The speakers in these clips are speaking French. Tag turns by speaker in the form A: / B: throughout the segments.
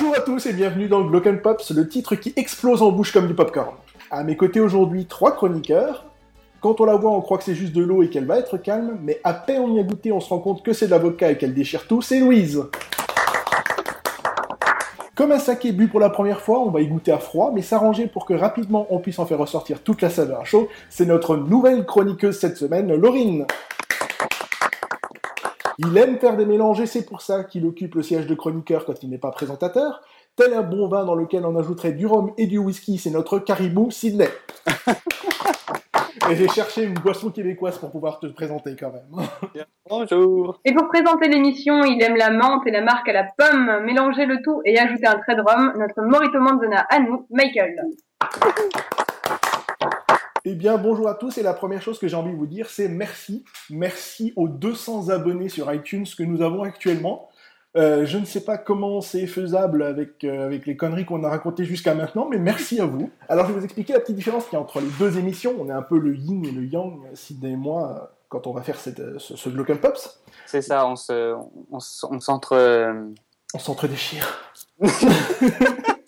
A: Bonjour à tous et bienvenue dans Glock Pops, le titre qui explose en bouche comme du popcorn. À mes côtés aujourd'hui, trois chroniqueurs. Quand on la voit, on croit que c'est juste de l'eau et qu'elle va être calme, mais à peine on y a goûté, on se rend compte que c'est de l'avocat et qu'elle déchire tout, c'est Louise. Comme un saké bu pour la première fois, on va y goûter à froid, mais s'arranger pour que rapidement on puisse en faire ressortir toute la saveur à chaud, c'est notre nouvelle chroniqueuse cette semaine, Laurine. Il aime faire des mélanges et c'est pour ça qu'il occupe le siège de chroniqueur quand il n'est pas présentateur. Tel un bon vin dans lequel on ajouterait du rhum et du whisky, c'est notre caribou Sydney. et j'ai cherché une boisson québécoise pour pouvoir te présenter quand même.
B: Bonjour.
C: Et pour présenter l'émission, il aime la menthe et la marque à la pomme, mélanger le tout et ajouter un trait de rhum, notre Morito Manzana à nous, Michael.
A: Eh bien, bonjour à tous, et la première chose que j'ai envie de vous dire, c'est merci. Merci aux 200 abonnés sur iTunes que nous avons actuellement. Euh, je ne sais pas comment c'est faisable avec, euh, avec les conneries qu'on a racontées jusqu'à maintenant, mais merci à vous. Alors, je vais vous expliquer la petite différence qu'il y a entre les deux émissions. On est un peu le yin et le yang, Sidney et moi, quand on va faire cette, ce, ce Local Pops.
B: C'est ça, on se, on, on s'entre. euh,
A: On s'entre-déchire.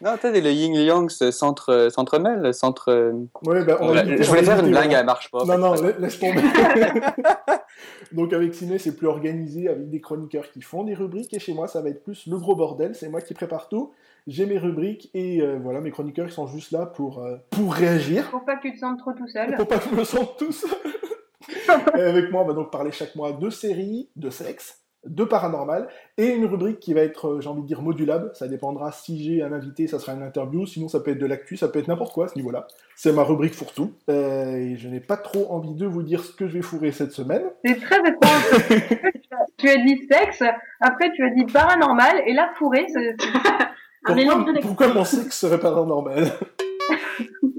B: Non, tu sais, le yin et le yang se- s'entre- s'entremêlent, s'entre. euh,
A: Ouais, bah, on éviter-
B: Je voulais faire une blague, elle marche pas.
A: Non, non, la- laisse tomber. Donc avec Ciné, c'est plus organisé, avec des chroniqueurs qui font des rubriques, et chez moi, ça va être plus le gros bordel, c'est moi qui prépare tout, j'ai mes rubriques, et euh, voilà, mes chroniqueurs, ils sont juste là pour, euh, pour réagir,
C: Pour pas que tu te sentes trop tout seul.
A: pour pas que je me sente tout seul. Et avec moi, on va donc parler chaque mois de séries, de sexe, de paranormal, et une rubrique qui va être, euh, j'ai envie de dire, modulable, ça dépendra si j'ai un invité, ça sera une interview, sinon ça peut être de l'actu, ça peut être n'importe quoi à ce niveau-là. C'est ma rubrique fourre-tout, Euh, et je n'ai pas trop envie de vous dire ce que je vais fourrer cette semaine.
C: C'est très étrange. tu, as, dit sexe, après tu as dit paranormal, et là fourré, c'est...
D: Un mélange de
A: Pourquoi, pourquoi mon sexe serait pas normal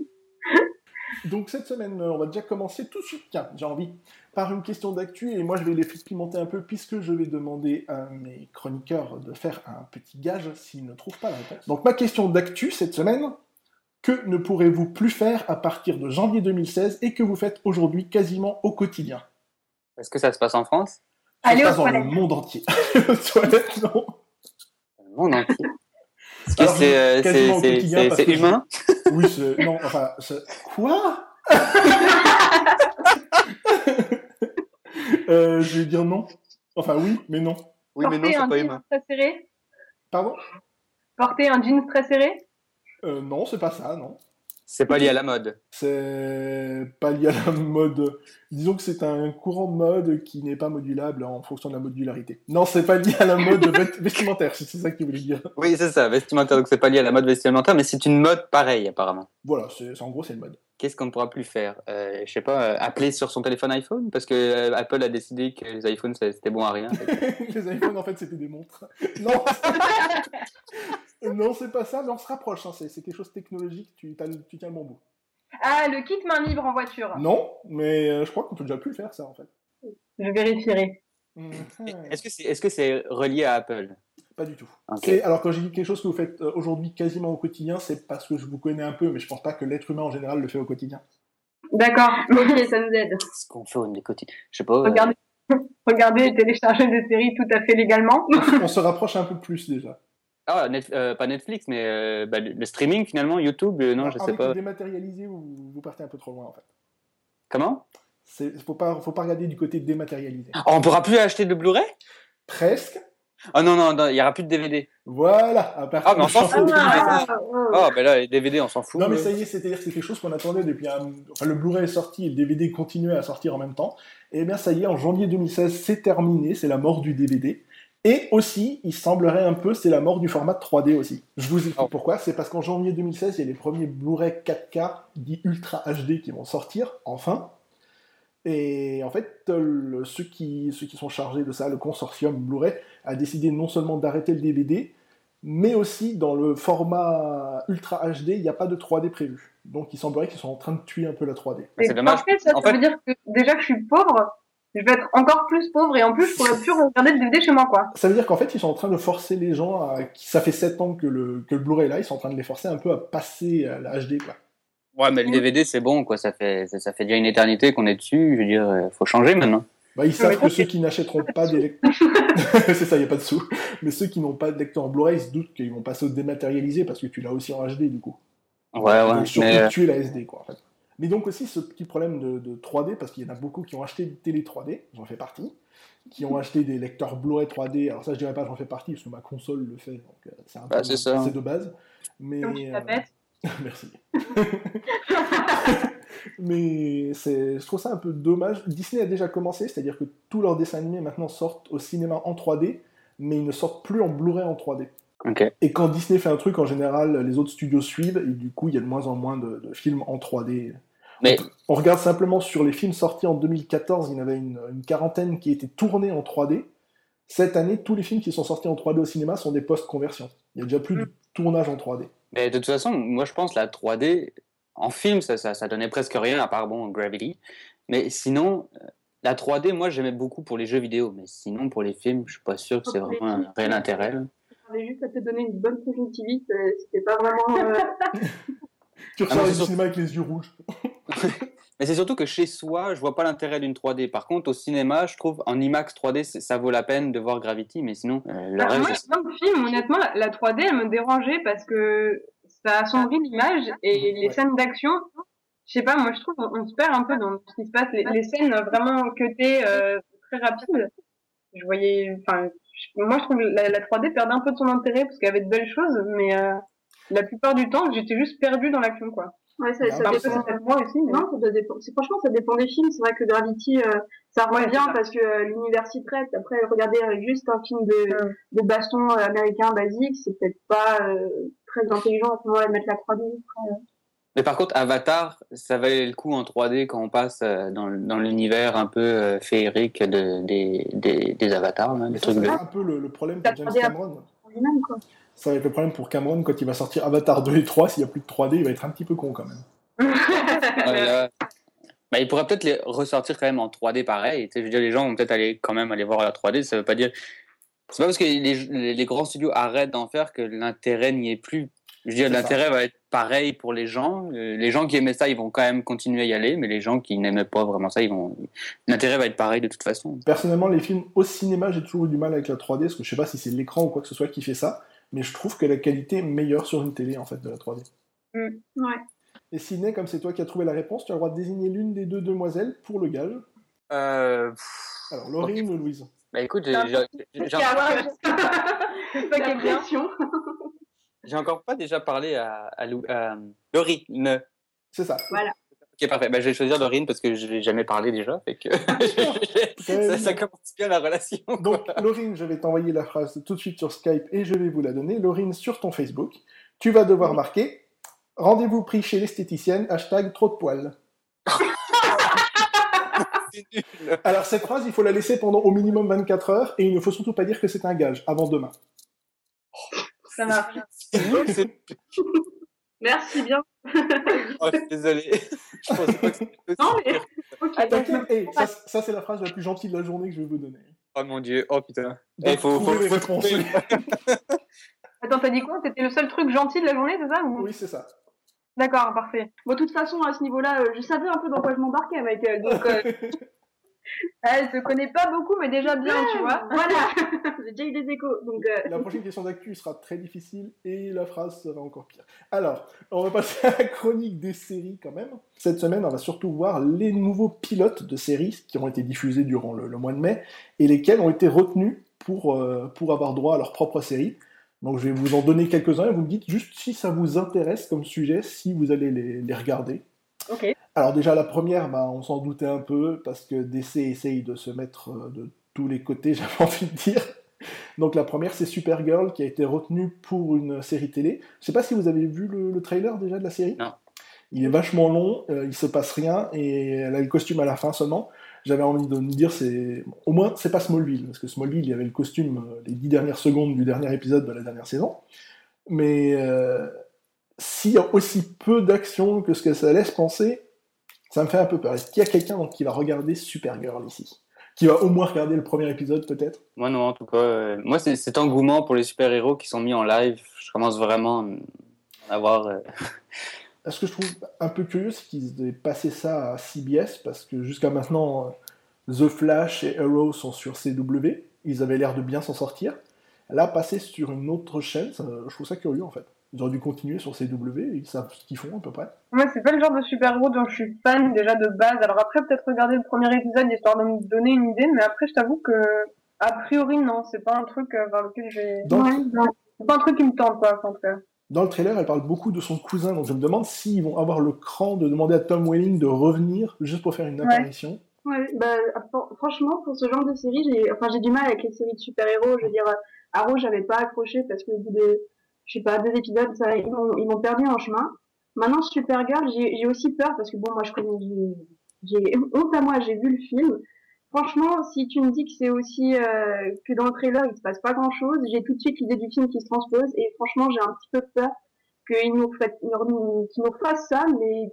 A: Donc cette semaine, euh, on va déjà commencer tout de suite, tiens, j'ai envie, par une question d'actu, et moi je vais les pimenter un peu, puisque je vais demander à mes chroniqueurs de faire un petit gage s'ils ne trouvent pas la réponse. Donc ma question d'actu cette semaine, que ne pourrez-vous plus faire à partir de janvier 2016 et que vous faites aujourd'hui quasiment au quotidien?
B: Est-ce que ça se passe en France?
A: Ça se
C: Allez aux
A: passe dans le monde entier. Aux toilettes, non.
B: Dans le monde entier. Est-ce que c'est humain?
A: Oui, c'est... Non, enfin... c'est- Quoi? Euh, Je vais dire non. Enfin oui, mais non.
B: Oui, mais non,
C: Porter
B: c'est
C: un
B: pas
C: jean
B: humain.
C: très serré
A: Pardon?
C: Porter un jean très serré
A: euh, Non, c'est pas ça, non.
B: C'est pas lié à la mode.
A: C'est pas lié à la mode. Disons que c'est un courant de mode qui n'est pas modulable en fonction de la modularité. Non, c'est pas lié à la mode vest- vestimentaire, c'est ça que tu voulais dire.
B: Oui, c'est ça, vestimentaire, donc c'est pas lié à la mode vestimentaire, mais c'est une mode pareille, apparemment.
A: Voilà, en gros, c'est une mode.
B: Qu'est-ce qu'on ne pourra plus faire? Euh, Je sais pas, euh, appeler sur son téléphone iPhone? Parce que euh, Apple a décidé que les iPhones c'était bon à rien.
A: Les iPhones, en fait, c'était des montres. Non, non c'est pas ça, mais on se rapproche. hein. C'est, quelque chose de technologique, tu, t'as le- tu tiens le bon bout.
C: Ah, le kit main libre en voiture.
A: Non, mais euh, je crois qu'on peut déjà plus le faire, ça, en fait.
C: Je vérifierai.
A: Mhm.
B: Est-ce que c'est est -ce c'est relié à Apple?
A: Pas du tout. Alors, quand j'ai dit quelque chose que vous faites euh, aujourd'hui quasiment au quotidien, c'est parce que je vous connais un peu, mais je pense pas que l'être humain en général le fait au quotidien.
C: D'accord, ok, ça nous aide.
B: Ce qu'on fait au quotidien? Je sais pas. euh,
C: Regardez, regardez et télécharger des séries tout à fait légalement.
A: On se rapproche un peu plus déjà.
B: Ah, Net- euh, pas Netflix, mais euh, bah, le streaming finalement, YouTube, euh, non,
A: Alors,
B: je sais pas.
A: dématérialisé, vous, vous partez un peu trop loin en fait?
B: Comment?
A: Faut pas, faut pas regarder du côté dématérialisé.
B: Oh, On pourra plus acheter de Blu-ray?
A: Presque.
B: Oh non, non, non, il y aura plus de DVD.
A: Voilà. À partir
B: Ah, mais on s'en fout.
A: 2016.
B: Oh, ben là, les DVD, on s'en fout.
A: Non mais ça y est, c'est-à-dire que c'est quelque chose qu'on attendait depuis un... Enfin, le Blu-ray est sorti et le DVD continuait à sortir en même temps. Et bien ça y est, en janvier 2016, c'est terminé, c'est la mort du DVD. Et aussi, il semblerait un peu, c'est la mort du format 3D aussi. Je vous explique
B: Oh.
A: pourquoi. C'est parce qu'en janvier 2016, il y a les premiers Blu-ray 4K, dits Ultra HD, qui vont sortir, enfin. Et en fait, le- ceux, qui, ceux qui sont chargés de ça, le consortium Blu-ray, a décidé non seulement d'arrêter le DVD, mais aussi dans le format Ultra HD, il n'y a pas de 3D prévu. Donc il semblerait qu'ils sont en train de tuer un peu la 3D.
B: C'est dommage.
C: Parfait, ça,
B: En
C: ça
B: fait-
C: veut dire que déjà que je suis pauvre, je vais être encore plus pauvre et en plus je pourrais plus regarder le DVD chez moi quoi.
A: Ça veut dire qu'en fait, ils sont en train de forcer les gens à. Ça fait 7 ans que le, que le Blu-ray est là, ils sont en train de les forcer un peu à passer à la HD, quoi.
B: Ouais, mais le DVD, c'est bon, quoi. Ça fait, ça, ça fait déjà une éternité qu'on est dessus. Je veux dire, euh, faut changer maintenant.
A: Bah, ils savent que ceux qui n'achèteront pas des lecteurs. c'est ça, il n'y a pas de sous. Mais ceux qui n'ont pas de lecteur en Blu-ray se doutent qu'ils vont passer au dématérialisé parce que tu l'as aussi en HD du coup.
B: Ouais, ouais.
A: Donc, surtout tuer la SD quoi en fait. Mais donc aussi ce petit problème de, de 3D, parce qu'il y en a beaucoup qui ont acheté des télé 3D, j'en fais partie, qui ont acheté des lecteurs Blu-ray 3D. Alors ça, je dirais pas j'en fais partie, parce que ma console le fait, donc euh, c'est un
B: Bah,
A: peu
B: c'est
A: c'est de base. Mais
C: tu
A: euh. merci. Mais je trouve ça un peu dommage. Disney a déjà commencé, c'est-à-dire que tous leurs dessins animés maintenant sortent au cinéma en 3D, mais ils ne sortent plus en Blu-ray en 3D.
B: Ok.
A: Et quand Disney fait un truc, en général, les autres studios suivent, et du coup, il y a de moins en moins de, de films en 3D.
B: Mais
A: On regarde simplement sur les films sortis en 2014, il y en avait une, une quarantaine qui étaient tournés en 3D. Cette année, tous les films qui sont sortis en 3D au cinéma sont des post-conversions. Il y a déjà plus de tournage en 3D.
B: Mais de toute façon, moi je pense la 3D, en film, ça, ça, ça donnait presque rien, à part bon, Gravity. Mais sinon, euh, la 3D, moi j'aimais beaucoup pour les jeux vidéo. Mais sinon, pour les films, je suis pas sûr que c'est vraiment un réel intérêt. là.
D: avait juste à te donner une bonne conjonctivite, c'était pas vraiment. euh,
A: Tu
B: Ah,
A: ressors du cinéma avec les yeux rouges.
B: Mais c'est surtout que chez soi, je vois pas l'intérêt d'une 3D. Par contre, au cinéma, je trouve en IMAX 3D, c'est- ça vaut la peine de voir Gravity. Mais sinon, euh, le
C: Bah,
B: reste,
C: moi, dans le film, honnêtement, la, la 3D, elle me dérangeait parce que ça assombrit l'image et les
A: Ouais.
C: scènes d'action, je sais pas, moi je trouve on, on se perd un peu dans ce qui se passe. Les, les scènes vraiment cutées, euh, très rapides, je voyais, enfin, moi je trouve la, la 3D perdait un peu de son intérêt parce qu'il y avait de belles choses, mais euh, la plupart du temps, j'étais juste perdue dans l'action, quoi.
D: Ouais, ça, dépend.
C: moi aussi, mais...
D: Non, ça Franchement, ça dépend des films. C'est vrai que Gravity, euh, ça revient
C: ça.
D: parce que euh, l'univers s'y prête. Après, regarder euh, juste un film de, de baston euh, américain basique, c'est peut-être pas euh, très intelligent à ce moment-là de mettre la 3D.
B: Mais par contre, Avatar, ça valait le coup en 3D quand on passe dans, dans l'univers un peu euh, féerique de, des, des, des avatars, des
A: ça,
B: trucs de...
A: être un peu le, le problème pour James
C: 3D
A: Cameron.
D: Quoi.
A: Ça va être le problème pour Cameron quand il va sortir Avatar 2 et 3. S'il n'y a plus de 3D, il va être un petit peu con quand même.
B: Là, bah, il pourrait peut-être les ressortir quand même en 3D pareil. Je veux dire, les gens vont peut-être aller quand même aller voir la 3D. Ça veut pas dire. C'est pas parce que les, les, les grands studios arrêtent d'en faire que l'intérêt n'y est plus. Je veux dire, l'intérêt va être pareil pour les gens. Euh, Les gens qui aimaient ça, ils vont quand même continuer à y aller, mais les gens qui n'aimaient pas vraiment ça, ils vont. L'intérêt va être pareil de toute façon.
A: Personnellement, les films au cinéma, j'ai toujours eu du mal avec la 3D, parce que je sais pas si c'est l'écran ou quoi que ce soit qui fait ça, mais je trouve que la qualité est meilleure sur une télé en fait de la 3D.
D: Ouais.
A: Et Sidney, comme c'est toi qui as trouvé la réponse, tu as le droit de désigner l'une des deux demoiselles pour le gage.
B: Euh,
A: Alors, Laurine ou Louise?
B: Bah écoute, j'ai- encore pas déjà parlé à, à, Lou- à Laurie. Ne-
A: C'est ça.
B: Ok, parfait. Bah, je vais choisir Dorine parce que je l'ai jamais parlé déjà. Fait que ça, ça commence bien la relation. quoi.
A: Donc, Laurine, je vais t'envoyer la phrase tout de suite sur Skype et je vais vous la donner. Laurine, sur ton Facebook, tu vas devoir marquer Rendez-vous pris chez l'esthéticienne, hashtag trop de poils.
B: C'est nul.
A: Alors, cette phrase, il faut la laisser pendant au minimum 24 heures et il ne faut surtout pas dire que c'est un gage avant demain.
C: Ça marche.
D: Merci bien.
B: Oh, je suis désolé. Je pensais pas que c'était
D: Non, mais.
A: T'inquiète, hey, ça, ça, c'est la phrase la plus gentille de la journée que je vais vous donner.
B: Oh mon dieu. Oh putain.
A: Donc,
B: Il faut, faut,
A: réponses.
C: Attends, t'as dit quoi? C'était le seul truc gentil de la journée, c'est ça ou...
A: Oui, c'est ça.
C: D'accord, parfait.
D: Bon, de toute façon, à ce niveau-là, euh, je savais un peu dans quoi je m'embarquais, Michael. Donc, euh,
C: Elle te connaît pas beaucoup, mais déjà bien, tu vois.
D: voilà. J'ai déjà eu des échos. Donc, euh,
A: La prochaine question d'actu sera très difficile et la phrase sera encore pire. Alors, on va passer à la chronique des séries quand même. Cette semaine, on va surtout voir les nouveaux pilotes de séries qui ont été diffusés durant le, le mois de mai et lesquels ont été retenus pour, euh, pour avoir droit à leur propre série. Donc je vais vous en donner quelques-uns et vous me dites juste si ça vous intéresse comme sujet, si vous allez les, les regarder.
C: Ok.
A: Alors déjà la première, bah, on s'en doutait un peu parce que DC essaye de se mettre euh, de tous les côtés, j'avais envie de dire. Donc la première c'est Supergirl qui a été retenue pour une série télé. Je sais pas si vous avez vu le, le trailer déjà de la série.
B: Non.
A: Il est vachement long, euh, il se passe rien et elle a le costume à la fin seulement. J'avais envie de me dire c'est au moins c'est pas Smallville parce que Smallville il y avait le costume euh, les dix dernières secondes du dernier épisode de la dernière saison. Mais euh, s'il y a aussi peu d'action que ce que ça laisse penser, ça me fait un peu peur. Est-ce qu'il y a quelqu'un qui va regarder Supergirl ici? Qui va au moins regarder le premier épisode peut-être?
B: Moi non, en tout cas. euh, moi, c'est cet engouement pour les super-héros qui sont mis en live. Je commence vraiment à avoir. euh,
A: Ce que je trouve un peu curieux, c'est qu'ils aient passé ça à CBS, parce que jusqu'à maintenant, euh, The Flash et Arrow sont sur CW. Ils avaient l'air de bien s'en sortir. Là, passer sur une autre chaîne, ça- je trouve ça curieux en fait. Ils auraient dû continuer sur CW, ils savent ce qu'ils font à peu près.
C: Moi, c'est pas le genre de super-héros dont je suis fan déjà de base. Alors après, peut-être regarder le premier épisode histoire de me donner une idée, mais après, je t'avoue que, a priori, non, c'est pas un truc euh, vers lequel j'ai...
A: Dans,
D: Ouais.
C: C'est pas un truc qui me tente, quoi, en tout cas.
A: dans le trailer, elle parle beaucoup de son cousin, donc je me demande s'ils vont avoir le cran de demander à Tom Welling de revenir juste pour faire une
C: Ouais.
A: apparition.
D: Ouais, bah, fr- franchement, pour ce genre de série, j'ai, enfin, j'ai du mal avec les séries de super-héros. Je veux dire, euh, Arrow, j'avais pas accroché parce qu'au bout de, je sais pas, deux épisodes, ça, ils m'ont, perdu en chemin. Maintenant, Supergirl, j'ai, aussi peur parce que bon, moi, je connais, j'ai, honte à moi, j'ai vu le film. Franchement, si tu me dis que c'est aussi, euh, que dans le trailer, il se passe pas grand chose, j'ai tout de suite l'idée du film qui se transpose et franchement, j'ai un petit peu peur qu'ils nous, qu'ils nous fassent ça, mais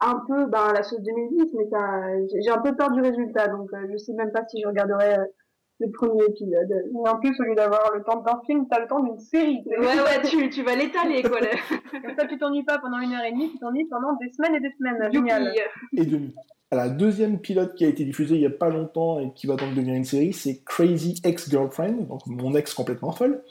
D: un peu ben, la sauce 2010, mais j'ai un peu peur du résultat, donc euh, je sais même pas si je regarderai euh, le premier épisode.
C: Et en plus, au lieu d'avoir le temps d'un film, t'as le temps d'une série.
D: Ouais, ouais, tu, tu vas l'étaler, quoi. là.
C: Comme ça, tu t'ennuies pas pendant une heure et demie, tu t'ennuies pendant des semaines et des semaines. Génial.
A: et demi. La deuxième pilote qui a été diffusée il y a pas longtemps et qui va donc devenir une série, c'est Crazy Ex-Girlfriend, donc mon ex complètement folle.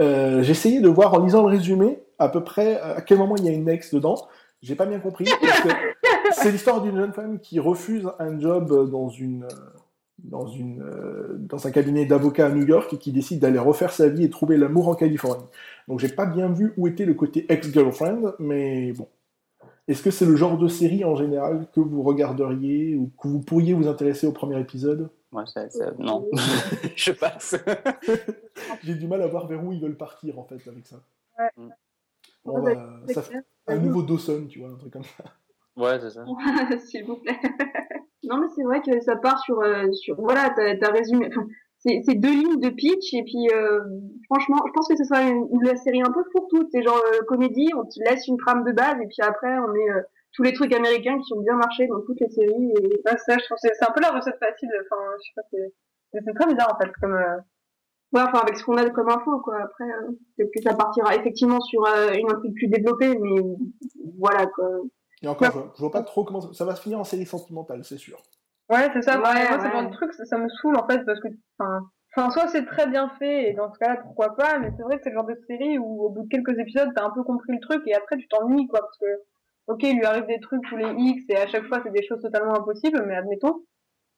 A: Euh, J'ai essayé de voir en lisant le résumé à peu près à quel moment il y a une ex dedans. J'ai pas bien compris c'est l'histoire d'une jeune femme qui refuse un job dans une dans une euh, dans un cabinet d'avocats à New York et qui décide d'aller refaire sa vie et trouver l'amour en Californie. Donc j'ai pas bien vu où était le côté ex-girlfriend, mais bon. Est-ce que c'est le genre de série en général que vous regarderiez ou que vous pourriez vous intéresser au premier épisode?
B: Moi, ça, ça- non. je passe.
A: J'ai du mal à voir vers où ils veulent partir en fait avec ça.
C: Ouais.
A: On
D: Ouais,
A: va-
D: C'est
A: ça-
D: clair.
A: un nouveau Dawson, tu vois, un truc comme ça.
B: Ouais, c'est ça.
D: S'il vous plaît. non, mais c'est vrai que ça part sur, euh, sur voilà, t'as as résumé. Enfin, c'est deux lignes de pitch et puis euh, franchement, je pense que ce sera une, une série un peu fourre-tout. C'est genre euh, comédie, on te laisse une trame de base et puis après on met euh, tous les trucs américains qui ont bien marché dans toutes les séries. Et...
C: Ça, je trouve c'est un peu la recette facile. Enfin, je sais pas, c'est très bizarre, en fait, comme... euh,
D: Ouais, enfin avec ce qu'on a comme info quoi. Après, euh, peut-être que ça partira effectivement sur une intrigue plus développée, mais voilà quoi.
A: Et encore, je, je vois pas trop comment ça, ça va se finir en série sentimentale, c'est sûr.
C: Ouais, c'est ça.
D: Ouais,
C: moi, c'est
D: ouais.
C: genre de truc, ça, ça me saoule en fait parce que, enfin, soit c'est très bien fait et dans ce cas-là, pourquoi pas. Mais c'est vrai que c'est le genre de série où au bout de quelques épisodes, t'as un peu compris le truc et après tu t'ennuies quoi parce que, ok, il lui arrive des trucs tous les X et à chaque fois c'est des choses totalement impossibles, mais admettons.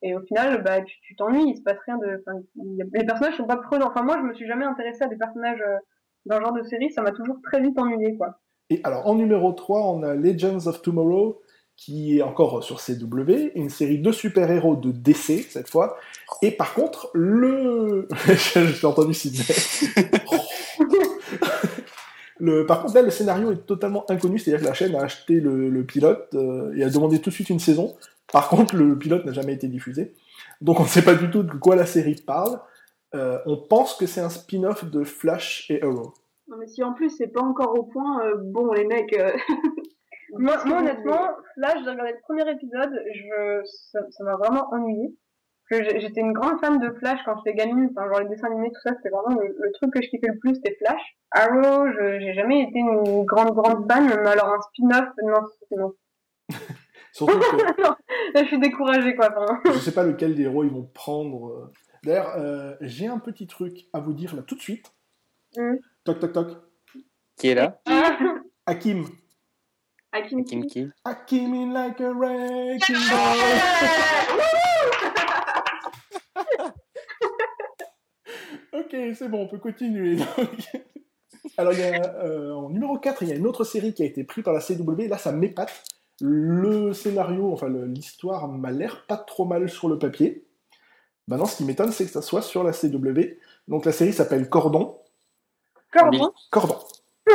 C: Et au final, bah, tu tu t'ennuies, il se passe rien de, enfin, a- les personnages sont pas prenants. Enfin, moi, je me suis jamais intéressée à des personnages euh, dans ce genre de série, ça m'a toujours très vite ennuyé quoi.
A: Et alors, en numéro 3, on a Legends of Tomorrow, qui est encore sur CW, une série de super-héros de DC, cette fois. Et par contre, le... J'ai entendu Sidney. le... Par contre, là, le scénario est totalement inconnu, c'est-à-dire que la chaîne a acheté le, pilote euh, et a demandé tout de suite une saison. Par contre, le pilote n'a jamais été diffusé. Donc, on ne sait pas du tout de quoi la série parle. Euh, on pense que c'est un spin-off de Flash et Arrow.
D: Non mais si en plus c'est pas encore au point, euh, bon les mecs. euh,
C: Moi, honnêtement, là, j'ai regardé le premier épisode, je, ça m'a vraiment ennuyé. Parce que j'ai- j'étais une grande fan de Flash quand j'étais gamine, enfin, genre les dessins animés, tout ça, c'était vraiment le, le truc que je kiffais le plus, c'était Flash. Arrow, je- j'ai jamais été une grande, grande fan, mais alors un spin-off, non, c'est- non.
A: Surtout que
C: Là, je suis découragée, quoi. Enfin,
A: je sais pas lequel des héros ils vont prendre. euh. D'ailleurs, euh, j'ai un petit truc à vous dire là tout de suite.
C: Mm.
A: Toc toc toc.
B: Qui est là?
A: Hakim.
D: Hakim
B: Kim qui?
A: Hakim in like a wrecking ball. ok, c'est bon, on peut continuer. donc. Alors, il y a, euh, en numéro 4, il y a une autre série qui a été prise par la CW. Là, ça m'épate. Le scénario, enfin l'histoire m'a l'air pas trop mal sur le papier. Maintenant, ce qui m'étonne, c'est que ça soit sur la CW. Donc, la série s'appelle Cordon.
C: Cordon.
A: Cordon.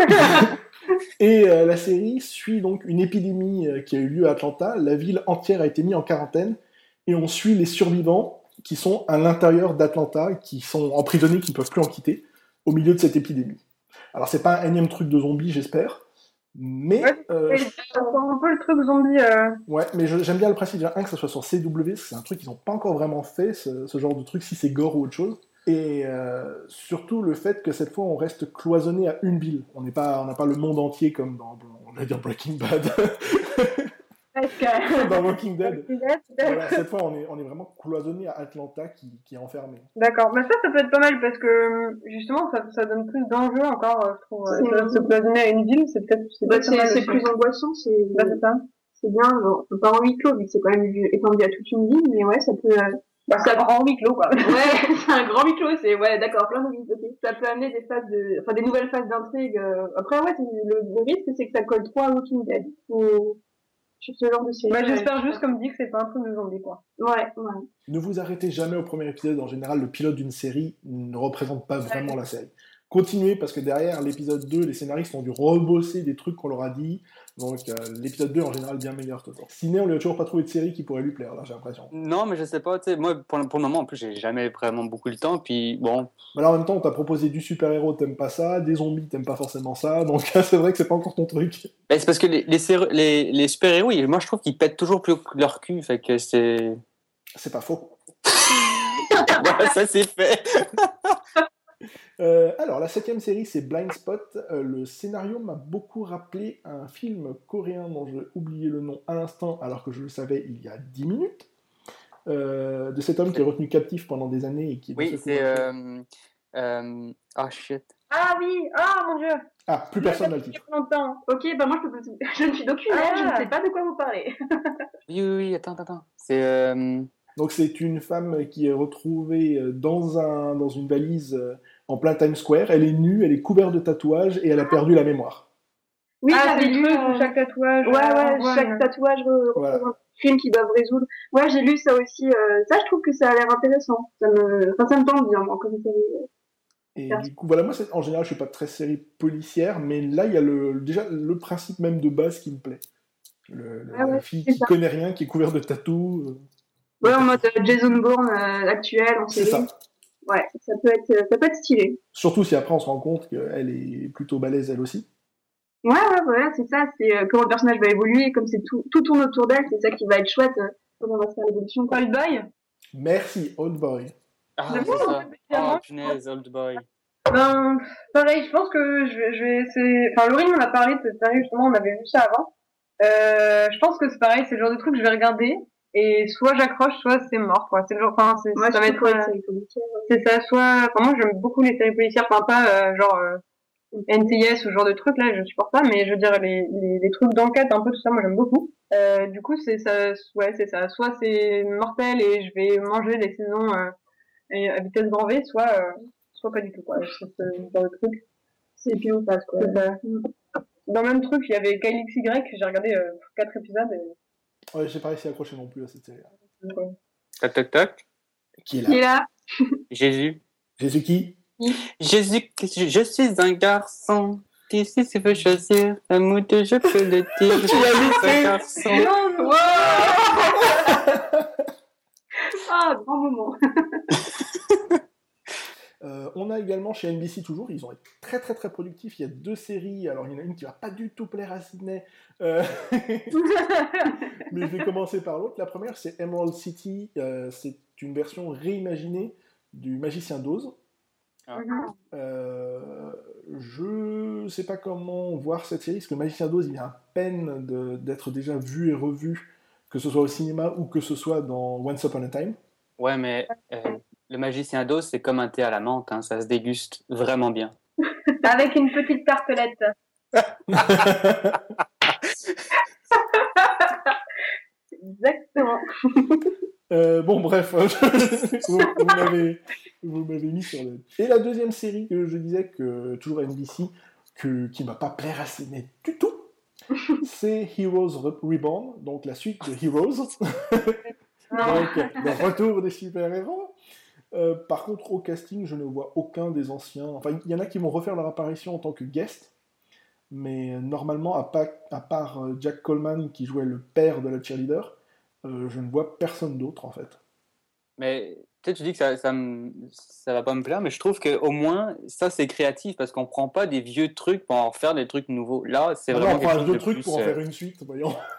A: Et euh, la série suit donc une épidémie euh, qui a eu lieu à Atlanta. La ville entière a été mise en quarantaine et on suit les survivants qui sont à l'intérieur d'Atlanta, qui sont emprisonnés, qui ne peuvent plus en quitter, au milieu de cette épidémie. Alors c'est pas un énième truc de zombie, j'espère, mais
C: Ouais,
A: euh,
C: un peu le truc zombie. Euh...
A: ouais, mais j'aime bien le principe déjà un que ça soit sur CW, c'est un truc qu'ils n'ont pas encore vraiment fait, ce, ce genre de truc, si c'est gore ou autre chose. Et euh, surtout le fait que cette fois on reste cloisonné à une ville. On n'est pas, on n'a pas le monde entier comme dans, bon, on va dire Breaking Bad. dans Walking Dead. voilà, cette fois, on est, on est vraiment cloisonné à Atlanta qui, qui est enfermé.
C: D'accord, mais ça, ça peut être pas mal parce que justement, ça, ça donne plus d'enjeux encore, je trouve. Se cloisonner à une ville, c'est peut-être
D: bah, c'est plus angoissant, c'est
C: bah, ça.
D: C'est bien, bon, pas en huis clos, vu que c'est quand même étendu à toute une ville, mais ouais, ça peut.
C: Bah, c'est un grand huis clos, quoi.
D: ouais, c'est un grand huis clos, c'est, ouais, d'accord, plein de okay. Ça peut amener des phases de, enfin, des nouvelles phases d'intrigue. Euh, après, ouais, le, le risque, c'est que ça colle trop à Walking Dead. Ou, sur ce genre de série.
C: Bah, j'espère juste, comme dit, que c'est pas un truc de zombie, quoi.
D: Ouais, ouais.
A: Ne vous arrêtez jamais au premier épisode. En général, le pilote d'une série ne représente pas vraiment la série. Continuez parce que derrière l'épisode 2, les scénaristes ont dû rebosser des trucs qu'on leur a dit. Donc euh, l'épisode 2 en général bien meilleur toujours. Ciné, on lui a toujours pas trouvé de série qui pourrait lui plaire là, j'ai l'impression.
B: Non, mais je sais pas, tu sais, moi pour, pour, le moment en plus j'ai jamais vraiment beaucoup le temps, puis bon.
A: Mais là en même temps, on t'a proposé du super-héros, t'aimes pas ça, des zombies, t'aimes pas forcément ça, donc c'est vrai que c'est pas encore ton truc.
B: c'est parce que les, les, les, super-héros, moi je trouve qu'ils pètent toujours plus leur cul, fait que c'est.
A: C'est pas faux.
B: ça c'est fait.
A: Euh, alors, la septième série, c'est Blind Spot. Euh, le scénario m'a beaucoup rappelé un film coréen dont j'ai oublié le nom à l'instant, alors que je le savais il y a 10 minutes. Euh, de cet homme qui est retenu captif pendant des années et qui.
B: Oui, c'est. Ah, shit.
C: Ah oui, ah mon dieu.
A: Ah, plus personne n'a le
D: titre. Ok, bah moi je, peux... je ne suis d'aucune ah. je ne sais pas de quoi vous parlez.
B: oui, oui, oui, attends, attends. C'est.
A: Donc c'est une femme qui est retrouvée dans, un, dans une valise en plein Times Square. Elle est nue, elle est couverte de tatouages et elle a perdu la mémoire.
C: Oui, ah, j'avais lu euh... chaque tatouage.
D: Ouais, ouais, chaque tatouage représente un film qu'ils doivent résoudre. Ouais, j'ai lu ça aussi. Euh, ça, je trouve que ça a l'air intéressant. Ça me, enfin, ça me tente bien, moi, comme.
A: Et du coup, voilà, moi, en général, je suis pas très série policière, mais là, il y a le, déjà le principe même de base qui me plaît. Le, ah la fille qui ça. connaît rien, qui est couverte de tatous. Euh,
D: ouais, en mode euh, Jason Bourne actuel, en série. C'est ça ouais, ça peut être, ça peut être stylé.
A: Surtout si après on se rend compte qu'elle est plutôt balèze elle aussi.
D: Ouais, ouais, voilà, c'est ça, c'est euh, comment le personnage va évoluer, comme c'est tout, tout tourne autour d'elle, c'est ça qui va être chouette, euh, comment on va se faire l'évolution.
C: Old Boy?
A: Merci, Old Boy.
B: Ah, c'est ça. Oh, punaise, Old Boy.
C: Ben, pareil, je pense que je vais, je vais essayer... Enfin, Laurie m'en a parlé de cette série, justement, on avait vu ça avant. Euh, je pense que c'est pareil, c'est le genre de truc que je vais regarder, et soit j'accroche soit c'est mort quoi. C'est le genre enfin c'est
D: ça va être
C: c'est ça soit enfin moi j'aime beaucoup les séries policières enfin pas euh, genre euh, NCIS ou ce genre de trucs là je supporte pas mais je veux dire les les, les trucs d'enquête un peu tout ça moi j'aime beaucoup. Euh, du coup c'est ça ouais c'est ça. Soit c'est mortel et je vais manger les saisons euh, à vitesse grand V soit euh, soit pas du tout quoi c'est ce genre de truc.
D: C'est pile face quoi.
C: Dans le même truc il y avait Kyle XY j'ai regardé euh, quatre épisodes et
A: Ouais, j'ai pas réussi à accrocher non plus à cette série.
B: Tac, tac, tac.
A: Qui est là
D: Qui est là
B: Jésus.
A: Jésus qui?
B: Jésus, je suis un garçon. Ici, si tu veux choisir un mot de je peux le dire. Je suis un garçon.
D: Ah, grand moment.
A: Euh, on a également chez NBC toujours, ils ont été très très très productifs. Il y a deux séries. Alors il y en a une qui va pas du tout plaire à Sydney, euh... mais je vais commencer par l'autre. La première c'est Emerald City. Euh, c'est une version réimaginée du Magicien d'Oz. Ah. Je sais pas comment voir cette série, parce que Magicien d'Oz, il a à peine d'être déjà vu et revu, que ce soit au cinéma ou que ce soit dans Once Upon a Time.
B: Ouais, mais le magicien d'os, c'est comme un thé à la menthe, hein, ça se déguste vraiment bien.
C: Avec une petite tartelette. Exactement.
A: Euh, bon, bref, vous, vous m'avez mis sur le. Et la deuxième série que je disais que toujours à NBC, que, qui ne va pas plaire à Ciné du tout, c'est Heroes Reborn, donc la suite de Heroes. donc, le retour des super-héros. Euh, par contre, au casting, je ne vois aucun des anciens. Enfin, il y en a qui vont refaire leur apparition en tant que guest, mais normalement, à, part euh, Jack Coleman qui jouait le père de la cheerleader, euh, je ne vois personne d'autre en fait.
B: Mais tu sais, tu dis que ça, ça, ça va pas me plaire, mais je trouve qu'au moins, ça c'est créatif parce qu'on prend pas des vieux trucs pour en faire des trucs nouveaux. Là, c'est vraiment.
A: on prend un vieux truc pour en faire une suite, voyons.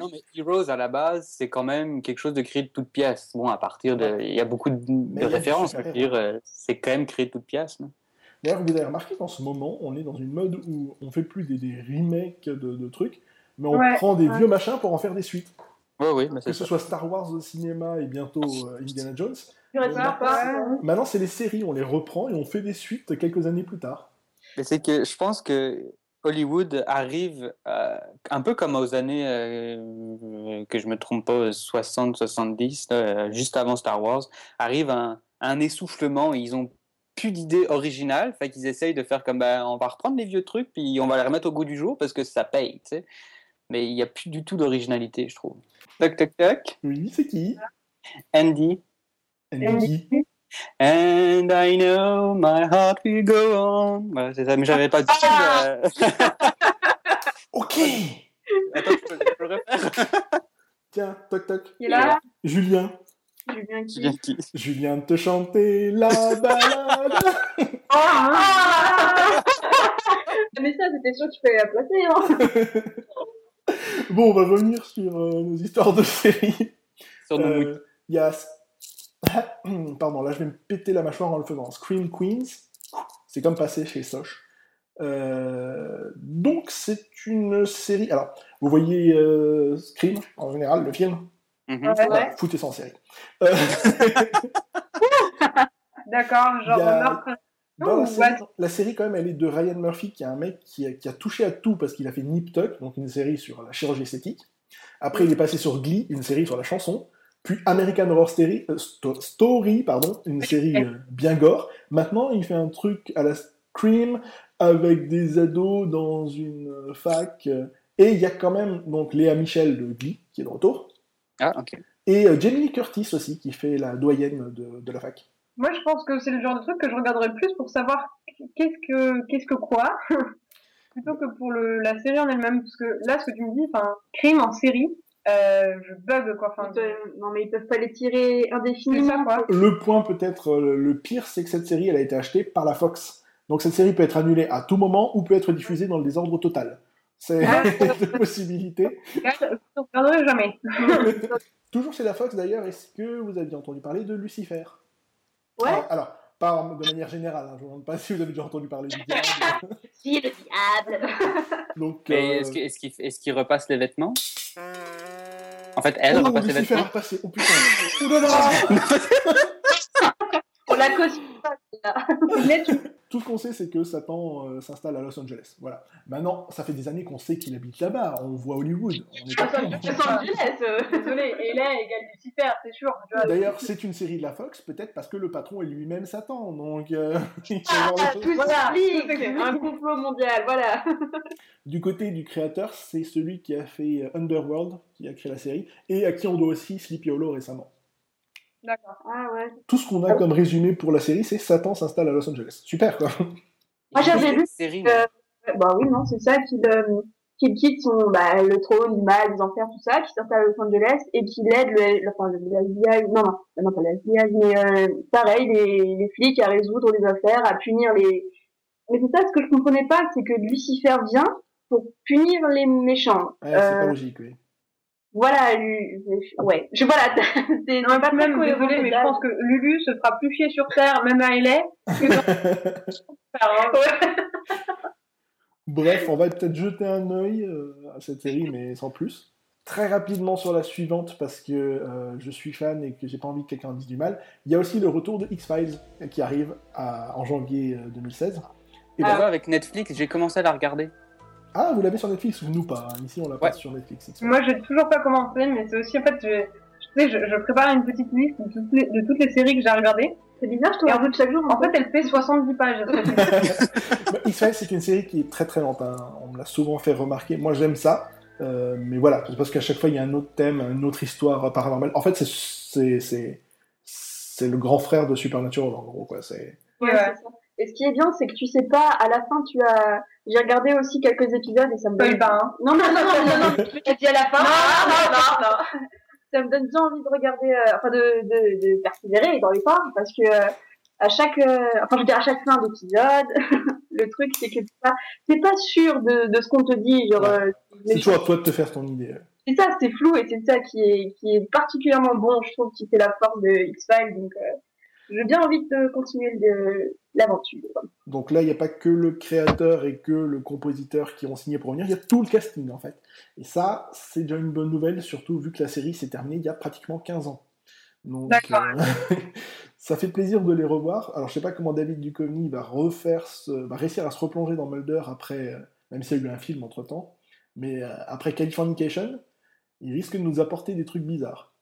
B: non, mais Heroes à la base, c'est quand même quelque chose de créé de toutes pièces. Bon, à partir de. Il y a beaucoup de, de références, dire, euh, c'est quand même créé de toutes pièces.
A: D'ailleurs, vous avez remarqué qu'en ce moment, on est dans une mode où on fait plus des, des remakes de, de trucs, mais on
C: Ouais,
A: prend des
C: ouais.
A: vieux machins pour en faire des suites.
B: Oui, oui, mais
A: Que ce
B: ça.
A: soit Star Wars au cinéma et bientôt euh, Indiana Jones. Ouais.
D: Park.
A: Maintenant, c'est les séries, on les reprend et on fait des suites quelques années plus tard.
B: Mais c'est que je pense que Hollywood arrive euh, un peu comme aux années, euh, que je me trompe pas, 60-70, euh, juste avant Star Wars, arrive un, un essoufflement et ils ont plus d'idées originales, fait qu'ils essayent de faire comme ben, on va reprendre les vieux trucs puis on va les remettre au goût du jour parce que ça paye, tu sais. Mais il n'y a plus du tout d'originalité, je trouve. Toc toc toc,
A: Oui, c'est qui?
B: Andy.
A: Andy.
B: And I know my heart will go on. Voilà, c'est ça, mais j'avais pas du tout. euh,
A: Ok
B: Attends, je peux, je peux le refaire.
A: Tiens, toc toc.
C: Qui est là
A: Julien,
D: Julien qui?
B: viens qui?
A: Te chanter la balade.
D: Ah Mais ça, c'était sûr que tu fallait la placer, hein.
A: Bon, on va revenir sur euh, nos histoires de séries.
B: sur nos
A: Euh, Il y a. Pardon, là je vais me péter la mâchoire en le faisant. Scream Queens, c'est comme passé chez Soch. Euh, donc c'est une série. Alors, vous voyez euh, Scream en général, le film?
B: Mhm.
C: Ouais.
A: Voilà, Foutez ça en série. Euh,
C: D'accord, genre
A: a-
C: meurtre.
A: Dans la,
C: Ouh,
A: série,
C: attends.
A: la série, quand même, elle est de Ryan Murphy, qui est un mec qui a, qui a touché à tout parce qu'il a fait Nip Tuck, donc une série sur la chirurgie esthétique. Après, il est passé sur Glee, une série sur la chanson. Puis American Horror Story, euh, Sto- Story pardon, une série euh, bien gore. Maintenant, il fait un truc à la Scream avec des ados dans une euh, fac. euh, et il y a quand même donc Léa Michel de Glee qui est de retour.
B: Ah, ok.
A: Et Jamie Lee Curtis aussi, qui fait la doyenne de, de la fac.
C: Moi, je pense que c'est le genre de truc que je regarderais plus pour savoir qu'est-ce que qu'est-ce que quoi, plutôt que pour le, la série en elle-même. Parce que là, ce que tu me dis, enfin, crime en série, euh, je bug quoi. Enfin,
D: Non, mais ils peuvent pas les tirer
C: ça
D: indéfiniment.
C: quoi.
A: Le point peut-être euh, le pire, c'est que cette série, elle a été achetée par la Fox. Donc cette série peut être annulée à tout moment ou peut être diffusée dans le désordre total. C'est
C: Ah.
A: deux possibilités.
C: Je ne regarderai jamais.
A: Toujours chez la Fox d'ailleurs, est-ce que vous aviez entendu parler de Lucifer?
D: Ouais.
A: Alors, alors, pas en- de manière générale, hein, je ne demande pas si vous avez déjà entendu parler du diable.
D: Si, le diable.
A: Donc,
B: Mais
A: euh,
B: est-ce qu'il est repasse les vêtements? En fait, elle
A: oh,
B: repasse les vêtements?
A: oh putain Oh là là
D: On la cautionne là.
A: Tout ce qu'on sait, c'est que Satan euh, s'installe à Los Angeles. Voilà. Maintenant, ça fait des années qu'on sait qu'il habite là-bas. On voit Hollywood. On est.
D: Los Angeles. euh.
C: Désolé, Hélène égale Lucifer, c'est sûr.
A: D'ailleurs, c'est une série de la Fox, peut-être parce que le patron est lui-même Satan. Donc, euh, voir les
D: Ah, tout
C: Voilà, tout.
D: Un complot mondial, voilà.
A: Du côté du créateur, c'est celui qui a fait euh, Underworld, qui a créé la série, et à qui on doit aussi Sleepy Hollow récemment.
C: D'accord.
D: Ah ouais.
A: Tout ce qu'on a comme résumé pour la série, c'est Satan s'installe à Los Angeles. Super, quoi.
D: Moi, j'avais lu
B: Série,
D: Euh, Bah oui, non, c'est ça qu'il euh, qu'il quitte son, bah, le trône, le mal, les enfers, tout ça, qui s'installe à Los Angeles et qu'il aide le, le, enfin, le, le FBI, non, non, non, pas le FBI, mais euh, pareil, les, les flics à résoudre les affaires, à punir les... Mais c'est ça, ce que je comprenais pas, c'est que Lucifer vient pour punir les méchants.
A: Ouais, c'est
D: Euh,
A: pas logique, oui.
D: Voilà, lui, ouais, je, voilà, c'est
C: Non,
D: c'est pas
C: même, désolé, mais je pense que Lulu se fera plus chier sur Terre, même à LA, que dans...
A: Bref, on va peut-être jeter un œil euh, à cette série, mais sans plus. Très rapidement sur la suivante, parce que euh, je suis fan et que j'ai pas envie que quelqu'un dise du mal. Il y a aussi le retour de X-Files euh, qui arrive à- en janvier euh, 2016. Et
B: vois, avec Netflix, j'ai commencé à la regarder.
A: Ah, vous l'avez sur Netflix ou nous pas hein. Ici, on l'a pas sur Netflix.
C: Moi, j'ai toujours pas commencé, mais c'est aussi, en fait, je, tu sais, je, je prépare une petite liste de toutes les, de toutes les séries que j'ai regardées.
D: C'est bizarre, je te
C: Et en
D: rajoute chaque jour.
C: En fait, elle fait 70 pages.
A: Bah, X-Files, c'est une série qui est très très lente. hein. On me l'a souvent fait remarquer. Moi, j'aime ça. Euh, mais voilà, c'est parce qu'à chaque fois, il y a un autre thème, une autre histoire paranormale. En fait, c'est- c'est c'est c'est le grand frère de Supernatural, en gros. Quoi. C'est
D: Ouais,
C: Ouais.
D: ça. Et ce qui est bien, c'est que tu sais pas, à la fin, tu as. J'ai regardé aussi quelques épisodes et ça me donne.
C: pas, hein.
D: Non, non, non, non, non, non, je dit à la fin.
C: Non, non, non, non.
D: Ça me donne bien envie de regarder, euh, enfin, de, de, de persévérer dans l'effort parce que euh, à chaque, euh, enfin, je veux dire, à chaque fin d'épisode, le truc, c'est que t'es pas, t'es pas sûr de, de ce qu'on te dit, genre.
A: c'est
D: les
A: toujours à toi de te faire ton idée.
D: c'est ça, c'est flou et c'est ça qui est, qui est particulièrement bon, je trouve, qui fait la force de X-Files. Donc, euh, j'ai bien envie de continuer de, l'aventure.
A: Donc là, il n'y a pas que le créateur et que le compositeur qui ont signé pour venir, il y a tout le casting en fait. Et ça, c'est déjà une bonne nouvelle, surtout vu que la série s'est terminée il y a pratiquement 15 ans. Donc, euh, ça fait plaisir de les revoir. Alors, je sais pas comment David Duchovny va refaire, ce... va réussir à se replonger dans Mulder après, euh, même s'il y a eu un film entre temps, mais euh, après Californication, il risque de nous apporter des trucs bizarres.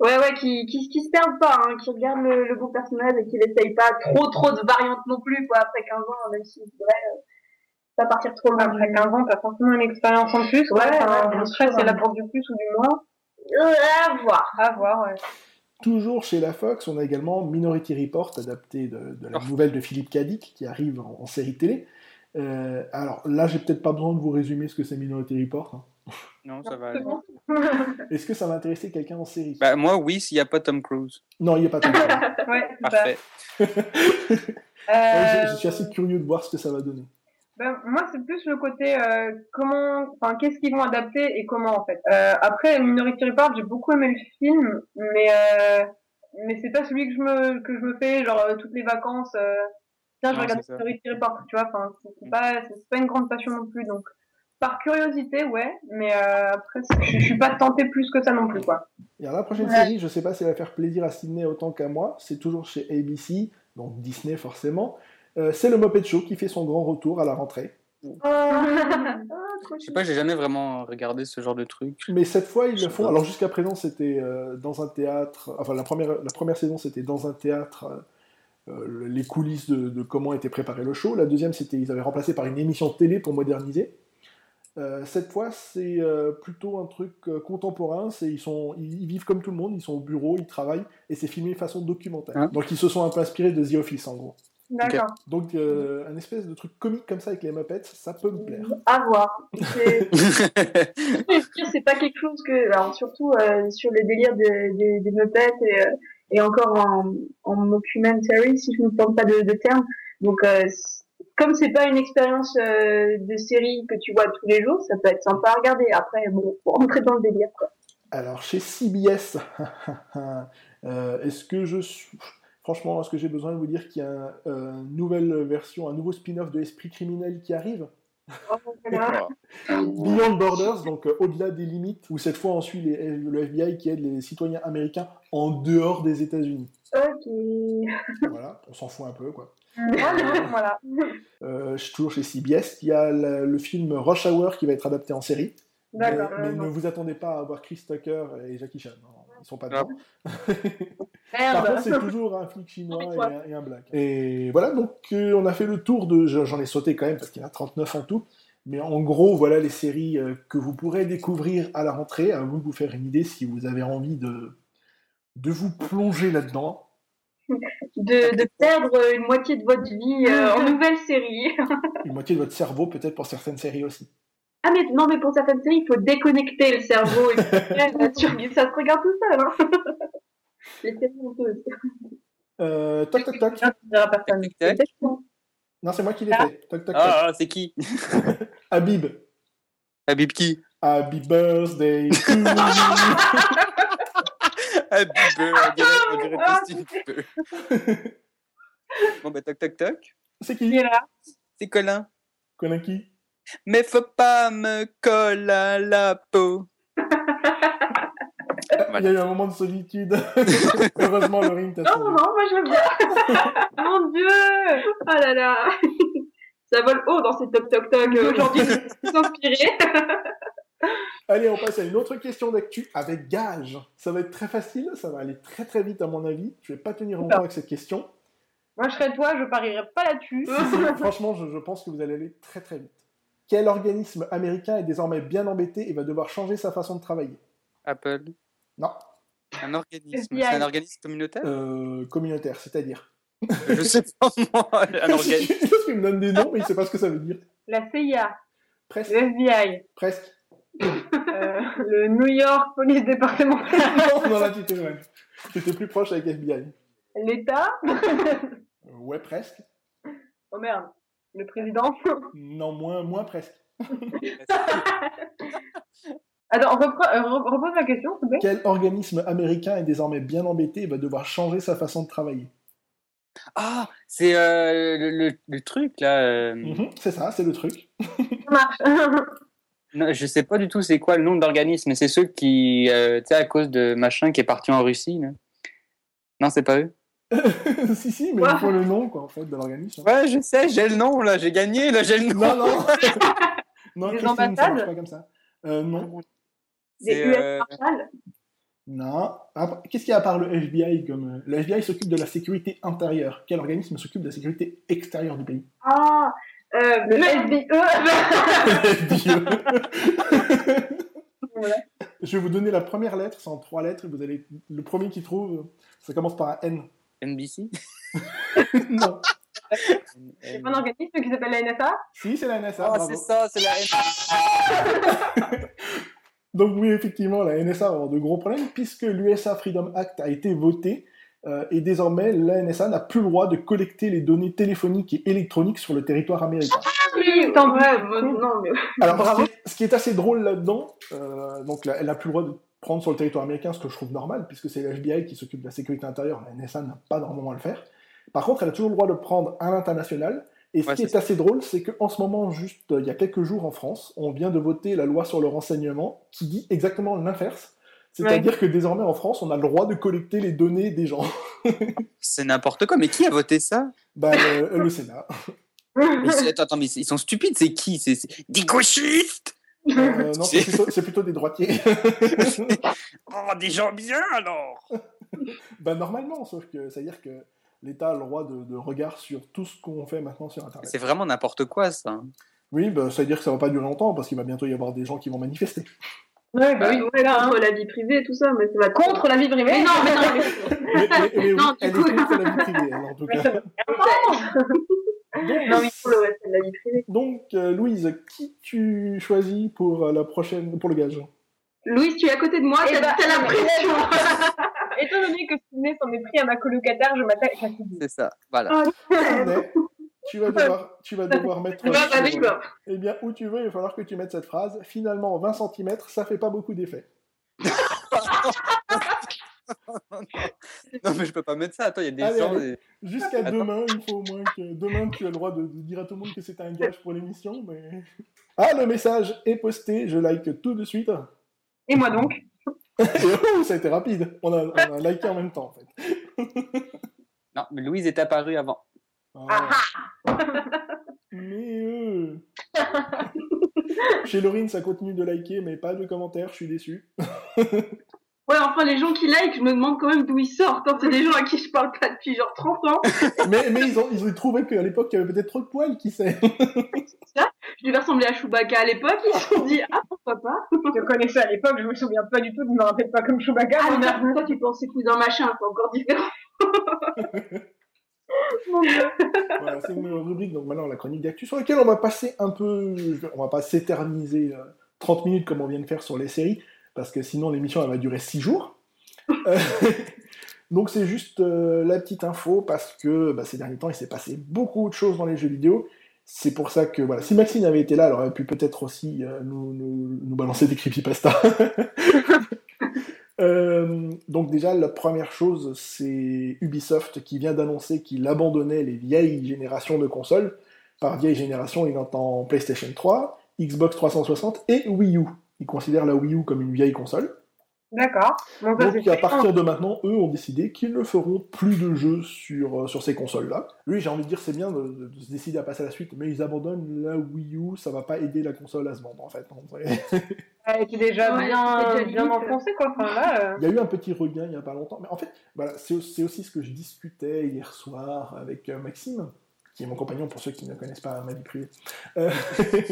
D: Ouais, ouais, qui, qui, qui se perdent pas, hein, qui regardent le, le bon personnage et qui n'essayent pas trop, trop de variantes non plus, quoi, après 15 ans, même si c'est vrai, euh, pas partir trop loin.
C: Après 15 ans, t'as forcément une expérience en plus. Ouais,
D: Ouais,
C: enfin,
D: ouais, bien
C: après,
D: sûr.
C: c'est la porte du plus ou du moins.
D: Euh, à voir.
C: À voir, ouais.
A: Toujours chez la Fox, on a également Minority Report, adapté de, de la
B: Oh.
A: nouvelle de Philippe Cadic, qui arrive en, en série télé. Euh, alors là, j'ai peut-être pas besoin de vous résumer ce que c'est Minority Report. hein.
B: Non, ça va. Aller.
A: Est-ce que ça va intéresser quelqu'un en série?
B: Bah, moi, oui, s'il n'y a pas Tom Cruise.
A: Non, il n'y a pas que ça.
C: Ouais.
B: Parfait.
A: Ouais, je, je suis assez curieux de voir ce que ça va donner.
C: Ben, moi, c'est plus le côté euh, comment, enfin, qu'est-ce qu'ils vont adapter et comment en fait. Euh, après, Minority Report, j'ai beaucoup aimé le film, mais euh, mais c'est pas celui que je me que je me fais genre euh, toutes les vacances. Euh, tiens, je
B: Non,
C: regarde. Minority Report, tu vois. Enfin, c'est c'est pas c'est pas une grande passion non plus, donc par curiosité, ouais, mais euh, après, je, je suis pas tentée plus que ça non plus, quoi.
A: Et alors la prochaine
C: Ouais.
A: série, je sais pas si elle va faire plaisir à Sydney autant qu'à moi, c'est toujours chez ABC, donc Disney forcément. Euh, c'est le Muppet Show qui fait son grand retour à la rentrée.
D: Ah,
B: Je sais pas, j'ai jamais vraiment regardé ce genre de truc.
A: Mais cette fois, ils le font. Alors jusqu'à présent, c'était euh, dans un théâtre. Enfin, la première, la première saison, c'était dans un théâtre. euh, les coulisses de, de comment était préparé le show. La deuxième, c'était ils avaient remplacé par une émission de télé pour moderniser. Euh, cette fois, c'est euh, plutôt un truc euh, contemporain. C'est ils sont, ils, ils vivent comme tout le monde. Ils sont au bureau, ils travaillent, et c'est filmé façon documentaire.
B: Hein
A: Donc ils se sont un peu inspirés de The Office en gros.
C: D'accord.
A: Donc euh, un espèce de truc comique comme ça avec les Muppets, ça peut me plaire.
D: à voir. C'est c'est pas quelque chose que, alors surtout euh, sur le délire de- de- des Muppets et, et encore en, en mockumentary, si je ne me trompe pas de, de terme. Donc, euh, comme c'est pas une expérience euh, de série que tu vois tous les jours, ça peut être sympa à regarder. Après, bon, faut rentrer dans le délire, quoi.
A: Alors, chez CBS, euh, est-ce que je suis... Franchement, est-ce que j'ai besoin de vous dire qu'il y a une nouvelle version, un nouveau spin-off de Esprit criminel qui arrive?
B: Voilà.
A: Beyond Borders, donc euh, au-delà des limites, où cette fois on suit les- le FBI qui aide les citoyens américains en dehors des États-Unis.
D: Ok.
A: Voilà, on s'en fout un peu, quoi.
C: Voilà.
A: Euh, je suis toujours chez CBS, il y a le film Rush Hour qui va être adapté en série. Mais,
C: D'accord.
A: mais
C: euh,
A: ne
C: non.
A: vous attendez pas à voir Chris Tucker et Jackie Chan. Non, ils sont pas dedans. Par
C: Merde.
A: contre, c'est toujours un flic chinois et un, et un black. Et voilà, donc euh, on a fait le tour de. je- J'en ai sauté quand même parce qu'il y en a 39 en tout. Mais en gros, voilà les séries euh, que vous pourrez découvrir à la rentrée. À vous de vous faire une idée si vous avez envie de, de vous plonger là-dedans.
D: De, de perdre une moitié de votre vie euh, en nouvelle série.
A: Une moitié de votre cerveau, peut-être pour certaines séries aussi.
D: Ah mais non mais pour certaines séries il faut déconnecter le cerveau et puis, ça se regarde tout seul hein. Les séries honteuses.
A: Euh, toc toc toc. Non, c'est moi qui l'ai fait. Toc toc toc.
B: Ah, c'est qui?
A: Habib.
B: Habib qui?
A: Happy birthday to
B: on dirait,
C: Ah,
B: Justin Bieber. Bon, bah, toc, toc, toc.
A: C'est
C: Qui? Est là?
B: C'est Colin.
A: Connais qui?
B: Mais faut pas me coller à la peau.
A: Il y a eu un moment de solitude. Heureusement, Laurine t'a
D: Non non non moi je veux bien.
C: Mon Dieu
D: Oh là là. Ça vole haut dans ces toc toc toc euh, aujourd'hui. Je suis inspirée.
A: Allez, on passe à une autre question d'actu avec gage. Ça va être très facile, ça va aller très très vite à mon avis. Je vais pas tenir longtemps avec cette question.
C: Moi, je serais toi, je parierais pas là-dessus.
A: Franchement, je, je pense que vous allez aller très très vite. Quel organisme américain est désormais bien embêté et va devoir changer sa façon de travailler?
B: Apple.
A: Non,
B: Un organisme. C'est un organisme communautaire?
A: Euh, communautaire, c'est-à-dire?
B: Je sais pas moi. Un organisme.
A: Qu'il me donne des noms, mais il sait pas ce que ça veut dire.
C: La CIA,
A: Presque,
C: le FBI,
A: presque.
C: Euh, le New York Police départementale,
A: non, non, là, tu étais loin. Tu étais plus proche avec FBI.
C: l'État.
A: Euh, ouais, presque.
C: Oh merde, le président.
A: Non, moins, moins presque.
C: Attends, euh, re- repose la question, s'il te plaît.
A: Quel organisme américain est désormais bien embêté et va devoir changer sa façon de travailler?
B: Ah, c'est euh, le, le- le truc là. euh,
A: Mhm, c'est ça, c'est le truc.
C: Ça marche.
B: non, je sais pas du tout c'est quoi le nom de l'organisme, mais c'est ceux qui, euh, tu sais, à cause de machin qui est parti en Russie. là. Non, c'est pas eux.
A: si, si, mais il faut le nom, quoi, en fait, de l'organisme.
B: Ouais, je sais, j'ai le nom là, j'ai gagné là, j'ai le nom.
A: Non, non. non,
C: Des
A: Christine, ça marche pas comme ça. Euh, non.
C: Des
B: C'est,
C: US
B: euh.
A: Non. Ah, Qu'est-ce qu'il y a à part le FBI comme... euh, Le FBI s'occupe de la sécurité intérieure. Quel organisme s'occupe de la sécurité extérieure du pays?
C: Ah, euh, le SBE. Voilà.
A: Je vais vous donner la première lettre, c'est en trois lettres. Vous allez... Le premier qui trouve, ça commence par un N.
B: NBC.
A: non.
C: C'est pas un organisme qui s'appelle la NSA
A: Si, c'est la NSA.
B: Ah,
A: bravo.
B: c'est ça, c'est la
A: Donc oui, effectivement, la NSA va avoir de gros problèmes puisque l'USA Freedom Act a été voté euh, et désormais la NSA n'a plus le droit de collecter les données téléphoniques et électroniques sur le territoire américain.
C: Oui, tant
D: Ouais,
C: mieux.
D: bah, non, mais
A: Alors,
C: Bravo.
A: ce qui, est, ce qui est assez drôle là-dedans, euh, donc là, elle n'a plus le droit de prendre sur le territoire américain, ce que je trouve normal, puisque c'est l'FBI qui s'occupe de la sécurité intérieure, la NSA n'a pas normalement à le faire. Par contre, elle a toujours le droit de prendre à l'international, et ce
B: Ouais,
A: qui est,
B: c'est
A: assez drôle, c'est qu'en ce moment, juste euh, il y a quelques jours en France, on vient de voter la loi sur le renseignement qui dit exactement l'inverse. C'est-à-dire que désormais en France, on a le droit de collecter les données des gens.
B: C'est n'importe quoi, mais qui a voté ça?
A: Bah, le, le Sénat.
B: Mais c'est- Attends, attends, mais c'est- ils sont stupides, c'est qui? C'est c'est- des gauchistes
A: Euh, non, c'est plutôt, c'est plutôt des droitiers.
B: Oh, des gens bien alors
A: bah, normalement, sauf que ça veut dire que l'État a le droit de, de regard sur tout ce qu'on fait maintenant sur Internet.
B: C'est vraiment n'importe quoi ça.
A: Oui, bah, ça veut dire que ça va pas durer longtemps parce qu'il va bientôt y avoir des gens qui vont manifester.
C: Ouais, bah oui,
D: ouais,
C: voilà, hein.
D: contre la vie privée et tout ça, mais ça va
C: Contre la vie privée.
D: Mais non, mais non, mais-
A: Mais, mais- mais oui,
D: Non, du
A: elle
D: coup-
A: est contre la vie privée, elle, en tout cas.
C: ça-
D: non, mais pour le reste de la vie privée.
A: Donc, euh, Louise, qui tu choisis pour euh, la prochaine, pour le gage?
D: Louise, tu es à côté de moi,
C: Eh
D: t'as
C: bah,
D: t'as la pression.
C: Étant donné que Sydney s'en est pris à ma colocataire, je m'appelle Cassidy.
B: C'est ça, voilà.
A: Sydney, tu vas devoir, tu vas devoir mettre.
D: Bah.
A: Eh bien, où tu veux, il va falloir que tu mettes cette phrase. Finalement, 20 cm, ça fait pas beaucoup d'effet.
B: Non, mais je peux pas mettre ça. Attends, il y a des
A: Allez,
B: gens.
A: allez. Jusqu'à
B: Attends.
A: demain, il faut au moins que demain tu as le droit de, de dire à tout le monde que c'est un gage pour l'émission, mais. Ah, le message est posté, je like tout de suite.
C: Et moi donc?
A: Et oh, ça a été rapide. On a, on a liké en même temps, en fait.
B: Non, mais Louise est apparue avant.
A: Ah. Mais euh... Chez Laurine, ça continue de liker, mais pas de commentaires, je suis déçu.
D: Ouais, enfin, les gens qui like, je me demande quand même d'où ils sortent. Quand c'est des gens à qui je parle pas depuis genre 30 ans,
A: mais mais ils, ont, ils ont trouvé qu'à l'époque, il y avait peut-être trop de poils, qui sait.
D: je devais ressembler à Chewbacca à l'époque, ils se sont dit, ah, pourquoi pas.
C: Je te connaissais à l'époque, je me souviens pas du tout, je me rappelle pas comme Chewbacca.
D: Ah, mais- toi, tu pensais cousin machin, c'est encore différent.
A: C'est une rubrique, donc maintenant la chronique d'actu, sur laquelle on va passer un peu. On va pas s'éterniser euh, 30 minutes comme on vient de faire sur les séries, parce que sinon l'émission elle va durer 6 jours. Euh, donc c'est juste euh, la petite info, parce que bah, ces derniers temps il s'est passé beaucoup de choses dans les jeux vidéo. C'est pour ça que voilà, si Maxine avait été là, elle aurait pu peut-être aussi euh, nous, nous, nous balancer des creepypasta. Euh, donc déjà, la première chose, c'est Ubisoft qui vient d'annoncer qu'il abandonnait les vieilles générations de consoles. Par vieille génération, il entend PlayStation 3, Xbox 360 et Wii U. Il considère la Wii U comme une vieille console.
C: D'accord.
A: Donc à partir de maintenant, eux ont décidé qu'ils ne feront plus de jeux sur, euh, sur ces consoles-là. Lui, j'ai envie de dire, c'est bien de, de- de se décider à passer à la suite, mais ils abandonnent la Wii U, ça va pas aider la console à se vendre en fait. en vrai.
C: Elle était déjà
D: Ouais,
C: bien,
D: déjà
C: bien enfoncée, quoi. Enfin, là, euh,
A: Il y a eu un petit regain il n'y a pas longtemps, mais en fait, voilà, c'est c'est aussi ce que je discutais hier soir avec euh, Maxime, qui est mon compagnon pour ceux qui ne connaissent pas ma vie privée. Euh,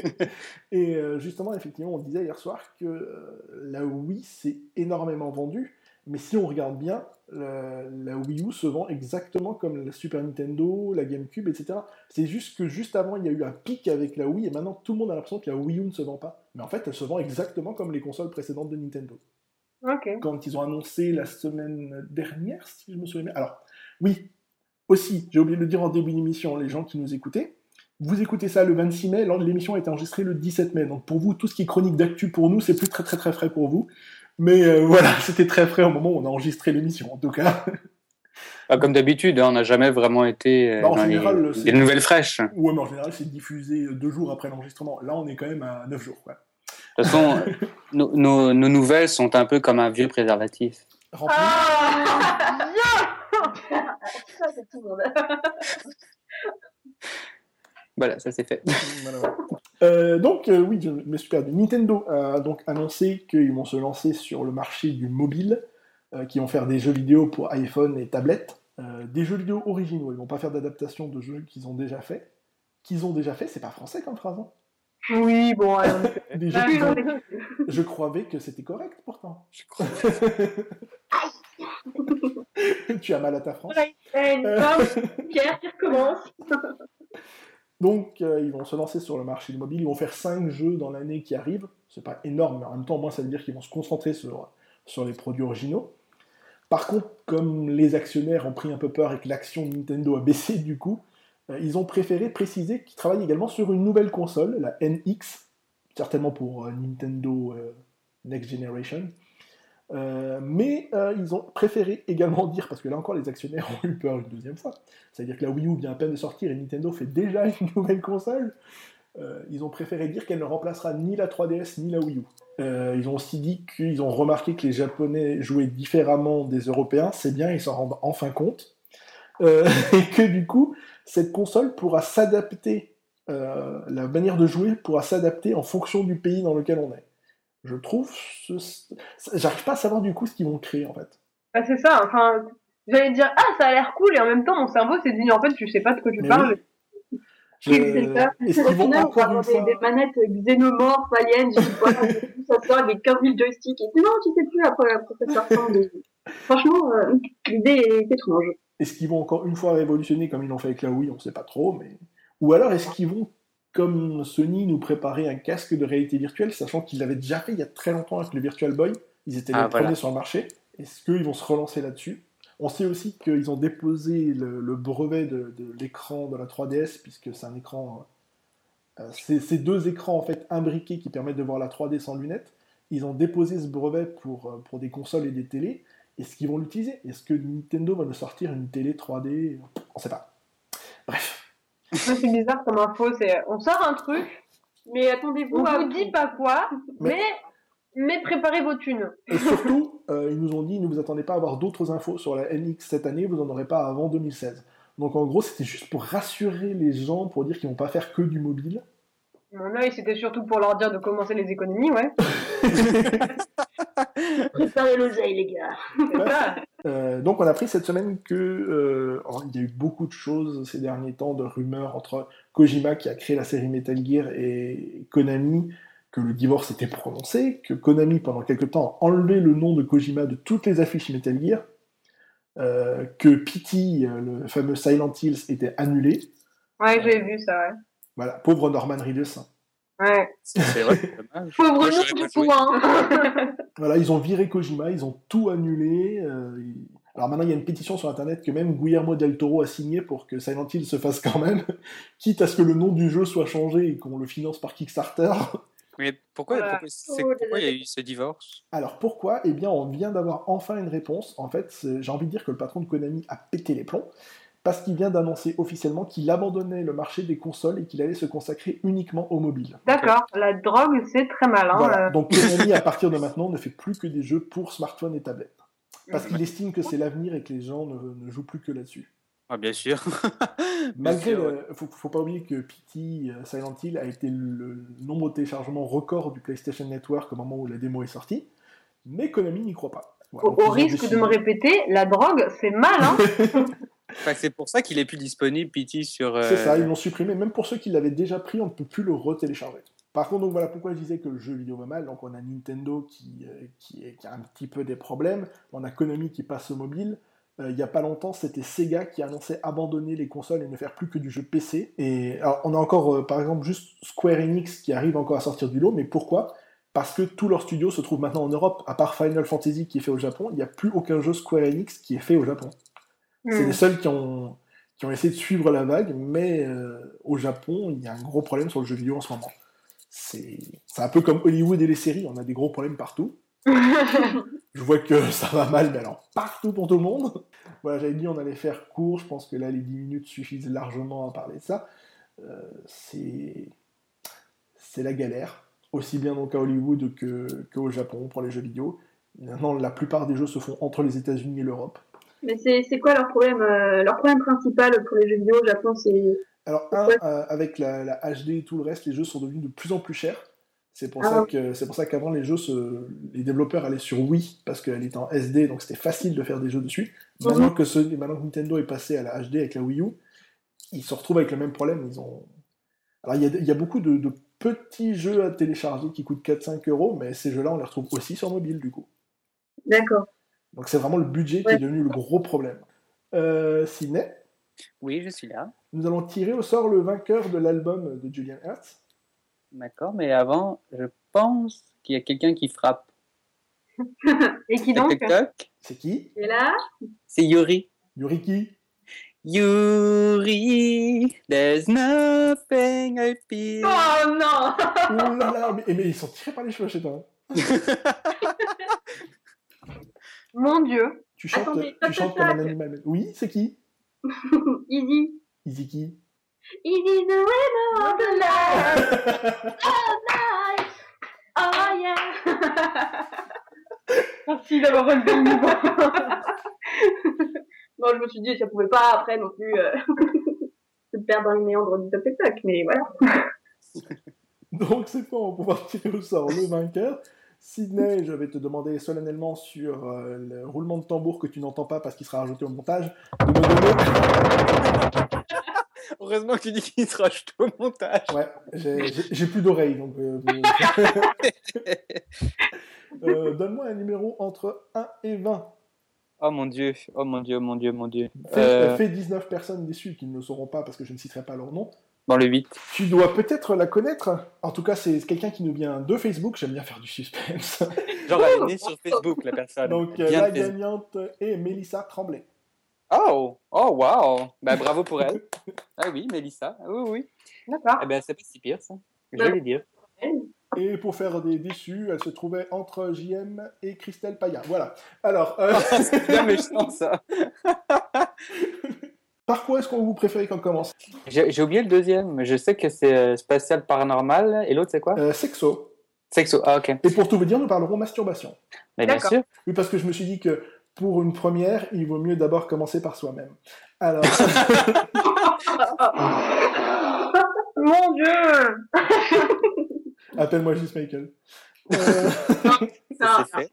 A: et euh, justement, effectivement, on disait hier soir que euh, la Wii s'est énormément vendue, mais si on regarde bien, la, la Wii U se vend exactement comme la Super Nintendo, la GameCube, etc. C'est juste que juste avant, il y a eu un pic avec la Wii, et maintenant tout le monde a l'impression que la Wii U ne se vend pas. Mais en fait, elle se vend exactement comme les consoles précédentes de Nintendo
C: ok.
A: quand ils ont annoncé la semaine dernière, si je me souviens bien. Alors, oui, aussi, j'ai oublié de le dire en début d'émission, les gens qui nous écoutaient, vous écoutez ça le 26 mai, l'émission a été enregistrée le 17 mai. Donc pour vous, tout ce qui est chronique d'actu pour nous, c'est plus très très très frais pour vous. Mais euh, voilà, c'était très frais au moment où on a enregistré l'émission, en tout cas.
B: Ah, comme d'habitude, hein, on n'a jamais vraiment été euh,
A: Bah, en
B: dans les-
A: général, c'est-
B: des nouvelles fraîches. De
A: Ouais, mais en général, c'est diffusé deux jours après l'enregistrement. Là, on est quand même à 9 jours. Quoi.
B: toute façon, nos, nos- nos nouvelles sont un peu comme un vieux préservatif.
A: Rempli.
C: Ah
D: Ça, c'est tout le monde.
B: Voilà, ça c'est fait.
A: Voilà. Euh, donc, euh, oui, je me suis perdu. Nintendo a donc annoncé qu'ils vont se lancer sur le marché du mobile, euh, qu'ils vont faire des jeux vidéo pour iPhone et tablette. Euh, des jeux vidéo originaux. Ils vont pas faire d'adaptation de jeux qu'ils ont déjà fait. Qu'ils ont déjà fait, c'est pas français comme phrase. hein.
C: Oui, bon,
A: Des jeux
C: Ah,
A: ont-
C: oui.
A: Je croyais que c'était correct pourtant.
B: Je crois.
A: tu as mal à ta France.
C: Une
A: Euh,
C: Pierre qui recommence.
A: Donc, euh, ils vont se lancer sur le marché du mobile. Ils vont faire 5 jeux dans l'année qui arrive. C'est pas énorme, mais en même temps, moi, ça veut dire qu'ils vont se concentrer sur, sur les produits originaux. Par contre, comme les actionnaires ont pris un peu peur et que l'action de Nintendo a baissé du coup, euh, ils ont préféré préciser qu'ils travaillent également sur une nouvelle console, la NX, certainement pour euh, Nintendo Next Generation. Euh, mais euh, ils ont préféré également dire, parce que là encore les actionnaires ont eu peur une deuxième fois, c'est-à-dire que la Wii U vient à peine de sortir et Nintendo fait déjà une nouvelle console, euh, ils ont préféré dire qu'elle ne remplacera ni la 3DS ni la Wii U. Ils ont aussi dit qu'ils ont remarqué que les Japonais jouaient différemment des Européens, c'est bien, ils s'en rendent enfin compte, et que du coup, cette console pourra s'adapter, la manière de jouer pourra s'adapter en fonction du pays dans lequel on est. Je trouve, ce... j'arrive pas à savoir du coup ce qu'ils vont créer en fait.
C: Bah, c'est ça, enfin, j'allais dire, ah, ça a l'air cool, et en même temps, mon cerveau s'est dit, en fait, je sais pas de quoi tu
A: Mais
C: parles.
A: Je-
D: C'est ça.
A: Est-ce
D: Au final, on va des, des manettes xénomorphes, aliens, je sais pas, ça sort avec 15 000 joysticks. Et non, tu sais plus après, après ça ressemble. Franchement, euh, l'idée est étrange.
A: Est-ce qu'ils vont encore une fois révolutionner comme ils l'ont fait avec la Wii On ne sait pas trop, mais ou alors est-ce qu'ils vont, comme Sony, nous préparer un casque de réalité virtuelle, sachant qu'ils l'avaient déjà fait il y a très longtemps avec le Virtual Boy Ils étaient les
B: Ah, voilà.
A: premiers sur le marché. Est-ce qu'ils vont se relancer là-dessus? On sait aussi qu'ils ont déposé le, le brevet de, de l'écran de la 3DS, puisque c'est un écran. euh, c'est deux écrans en fait imbriqués qui permettent de voir la 3D sans lunettes. Ils ont déposé ce brevet pour, euh, pour des consoles et des télés. Est-ce qu'ils vont l'utiliser? Est-ce que Nintendo va nous sortir une télé 3D On sait pas. Bref.
C: Ça, c'est bizarre comme info, c'est, on sort un truc,
D: Mais attendez-vous
C: on
D: à
C: vous dit pas quoi,
A: Mais-
C: mais, mais préparez vos thunes.
A: Et surtout, euh, ils nous ont dit ne vous attendez pas à avoir d'autres infos sur la NX cette année, vous n'en aurez pas avant 2016. Donc en gros, c'était juste pour rassurer les gens, pour dire qu'ils vont pas faire que du mobile.
C: Mon œil, c'était surtout pour leur dire de commencer les économies, ouais.
D: préparer l'oseille, les gars.
A: Euh, donc on a appris cette semaine que euh, il y a eu beaucoup de choses ces derniers temps de rumeurs entre Kojima qui a créé la série Metal Gear et Konami que le divorce était prononcé, que Konami pendant quelque temps a enlevé le nom de Kojima de toutes les affiches Metal Gear, euh, que PT, euh, le fameux Silent Hills, était annulé.
C: Ouais, j'ai vu ça, ouais.
A: Voilà, pauvre Norman Reedus.
C: Ouais.
B: C'est vrai, c'est dommage.
C: Pauvre
B: pas
C: du
B: joué.
A: Voilà, ils ont viré Kojima, ils ont tout annulé. euh, ils- Alors maintenant, il y a une pétition sur Internet que même Guillermo del Toro a signé pour que Silent Hill se fasse quand même, quitte à ce que le nom du jeu soit changé et qu'on le finance par Kickstarter.
B: Mais pourquoi,
C: Voilà.
B: pourquoi, pourquoi il y a eu ce divorce?
A: Alors pourquoi? Eh bien, on vient d'avoir enfin une réponse. En fait, j'ai envie de dire que le patron de Konami a pété les plombs, parce qu'il vient d'annoncer officiellement qu'il abandonnait le marché des consoles et qu'il allait se consacrer uniquement au mobile.
C: D'accord, la drogue, c'est très malin.
A: Voilà.
C: euh.
A: Donc Konami, à partir de maintenant, ne fait plus que des jeux pour smartphone et tablette. Parce qu'il estime que c'est l'avenir et que les gens ne- ne jouent plus que là-dessus.
B: ah, Bien sûr.
A: Malgré,
B: sûr, ouais.
A: le, faut, faut pas oublier que PT euh, Silent Hill a été le nombre de téléchargements record du PlayStation Network au moment où la démo est sortie, mais Konami n'y croit pas. Voilà,
C: Au, risque
A: décidé-
C: de me répéter, la drogue, c'est mal, hein.
B: Enfin, c'est pour ça qu'il est plus disponible, PT, sur. euh,
A: C'est ça, ils l'ont supprimé. Même pour ceux qui l'avaient déjà pris, on ne peut plus le retélécharger. Par contre, donc voilà pourquoi je disais que le jeu vidéo va mal. Donc on a Nintendo qui, euh, qui, est- qui a un petit peu des problèmes. On a Konami qui passe au mobile. Euh, il n'y a pas longtemps, c'était Sega qui annonçait abandonner les consoles et ne faire plus que du jeu PC. Et alors, on a encore, euh, par exemple, juste Square Enix qui arrive encore à sortir du lot. Mais pourquoi? Parce que tous leurs studios se trouvent maintenant en Europe. À part Final Fantasy qui est fait au Japon, il n'y a plus aucun jeu Square Enix qui est fait au Japon. C'est
C: Hmm.
A: les seuls qui ont, qui ont essayé de suivre la vague, mais euh, au Japon, il y a un gros problème sur le jeu vidéo en ce moment. C'est un peu comme Hollywood et les séries, on a des gros problèmes partout. Je vois que ça va mal, mais alors partout pour tout le monde. Voilà, j'avais dit on allait faire court, je pense que là les 10 minutes suffisent largement à parler de ça. Euh, c'est c'est la galère, aussi bien donc à Hollywood que qu'au Japon pour les jeux vidéo. Maintenant, la plupart des jeux se font entre les États-Unis et l'Europe.
D: Mais c'est quoi leur problème euh, Leur problème principal pour les jeux vidéo au Japon, c'est.
A: Alors, un, euh, avec la, la, HD et tout le reste, les jeux sont devenus de plus en plus chers. C'est pour, ah c'est pour ça qu'avant, les jeux, se, les développeurs allaient sur Wii, parce qu'elle était en SD, donc c'était facile de faire des jeux dessus. Mhm. Maintenant, que ce, maintenant que Nintendo est passé à la HD avec la Wii U, ils se retrouvent avec le même problème. Ils ont... Alors, il y a, y a beaucoup de, de, petits jeux à télécharger qui coûtent 4-5 euros, mais ces jeux-là, on les retrouve aussi sur mobile, du coup.
D: D'accord.
A: Donc c'est vraiment le budget qui est devenu le gros problème. Euh, Sidney
B: Oui, je suis là.
A: Nous allons tirer au sort le vainqueur de l'album de Julian Hertz.
B: D'accord, mais avant, je pense qu'il y a quelqu'un qui frappe.
D: Et qui donc
A: C'est qui?
D: Et là?
B: C'est Yuri.
A: Yuri qui?
B: Yuri, there's nothing I feel.
D: Oh non
A: Oh là là, mais, mais ils sont tirés par les cheveux chez toi.
D: Mon Dieu.
A: Tu chantes, Attendez, tu chantes comme un animal. Oui, c'est qui?
D: Easy.
A: Easy qui?
D: Easy the winner of the night. oh night. Oh yeah.
C: Merci d'avoir relevé le niveau.
D: bon, je me suis dit, ça pouvait pas après non plus euh, se perdre dans le méandre du top mais voilà.
A: Donc c'est quoi, on va pouvoir tirer au sort le vainqueur. Sydney, je vais te demander solennellement sur euh, le roulement de tambour que tu n'entends pas parce qu'il sera rajouté au montage, de me donner...
B: Heureusement que tu dis qu'il sera rajouté au montage.
A: Ouais, j'ai plus d'oreilles, donc... Euh, euh, donne-moi un numéro entre 1 et 20.
B: Oh mon dieu, oh mon dieu, mon dieu, mon dieu.
A: Fais, fais 19 personnes déçues qui ne le sauront pas parce que je ne citerai pas leur nom.
B: Dans le 8.
A: Tu dois peut-être la connaître. En tout cas, c'est quelqu'un qui nous vient de Facebook. J'aime bien faire du suspense.
B: Genre, elle est née sur Facebook, la personne.
A: Donc, la gagnante est Mélissa Tremblay.
B: Oh, oh, wow. Bah, bravo pour elle. ah oui, Mélissa. Oui, oui.
D: D'accord.
B: Eh ben, c'est pas si pire, ça. Je vais dire.
A: Et pour faire des déçus, elle se trouvait entre JM et Christelle Paya. Voilà. Alors. Euh...
B: c'est bien méchant, ça.
A: Par quoi est-ce qu'on vous préférez qu'on commence?
B: J'ai oublié le deuxième, mais je sais que c'est euh, spatial paranormal. Et l'autre, c'est quoi?
A: Euh, Sexo.
B: Sexo, ah ok.
A: Et pour tout vous dire, nous parlerons masturbation.
B: Mais bien sûr.
A: Oui, parce que je me suis dit que pour une première, il vaut mieux d'abord commencer par soi-même. Alors.
D: Mon Dieu
A: Appelle-moi juste Michael.
B: Euh... c'est fait.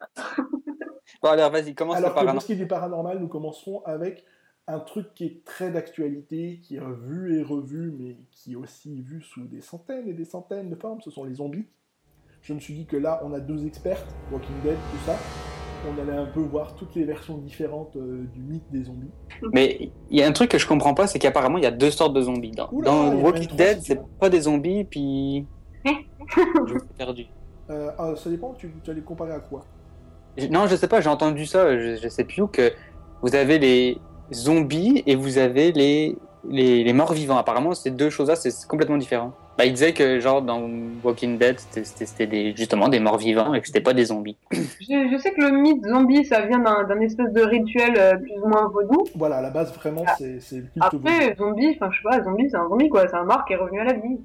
B: Bon, alors vas-y, commence
A: alors
B: par
A: Pour ce qui est du paranormal, nous commencerons avec un truc qui est très d'actualité, qui est vu et revu, mais qui est aussi vu sous des centaines et des centaines de formes, ce sont les zombies. Je me suis dit que là, on a deux experts, Walking Dead, tout ça. On allait un peu voir toutes les versions différentes euh, du mythe des zombies.
B: Mais il y a un truc que je comprends pas, c'est qu'apparemment il y a deux sortes de zombies. Dans,
A: Oula,
B: Walking Dead, c'est pas des zombies, puis. je suis perdu.
A: Euh, ah, ça dépend, tu, tu vas les comparer à quoi?
B: Je- Non, je sais pas, j'ai entendu ça, je, je sais plus où, que vous avez les zombies et vous avez les, les, les morts vivants. Apparemment, ces deux choses-là, c'est c'est complètement différent. Bah, il disait que, genre, dans Walking Dead, c'était- justement des morts vivants et que c'était pas des zombies.
C: Je, je sais que le mythe zombie, ça vient d'un d'un espèce de rituel euh, plus ou moins vaudou.
A: Voilà, à la base, vraiment,
C: Ah.
A: c'est le.
C: Après, zombie, enfin, je sais pas, zombie, c'est un zombie, quoi. C'est un mort qui est revenu à la vie.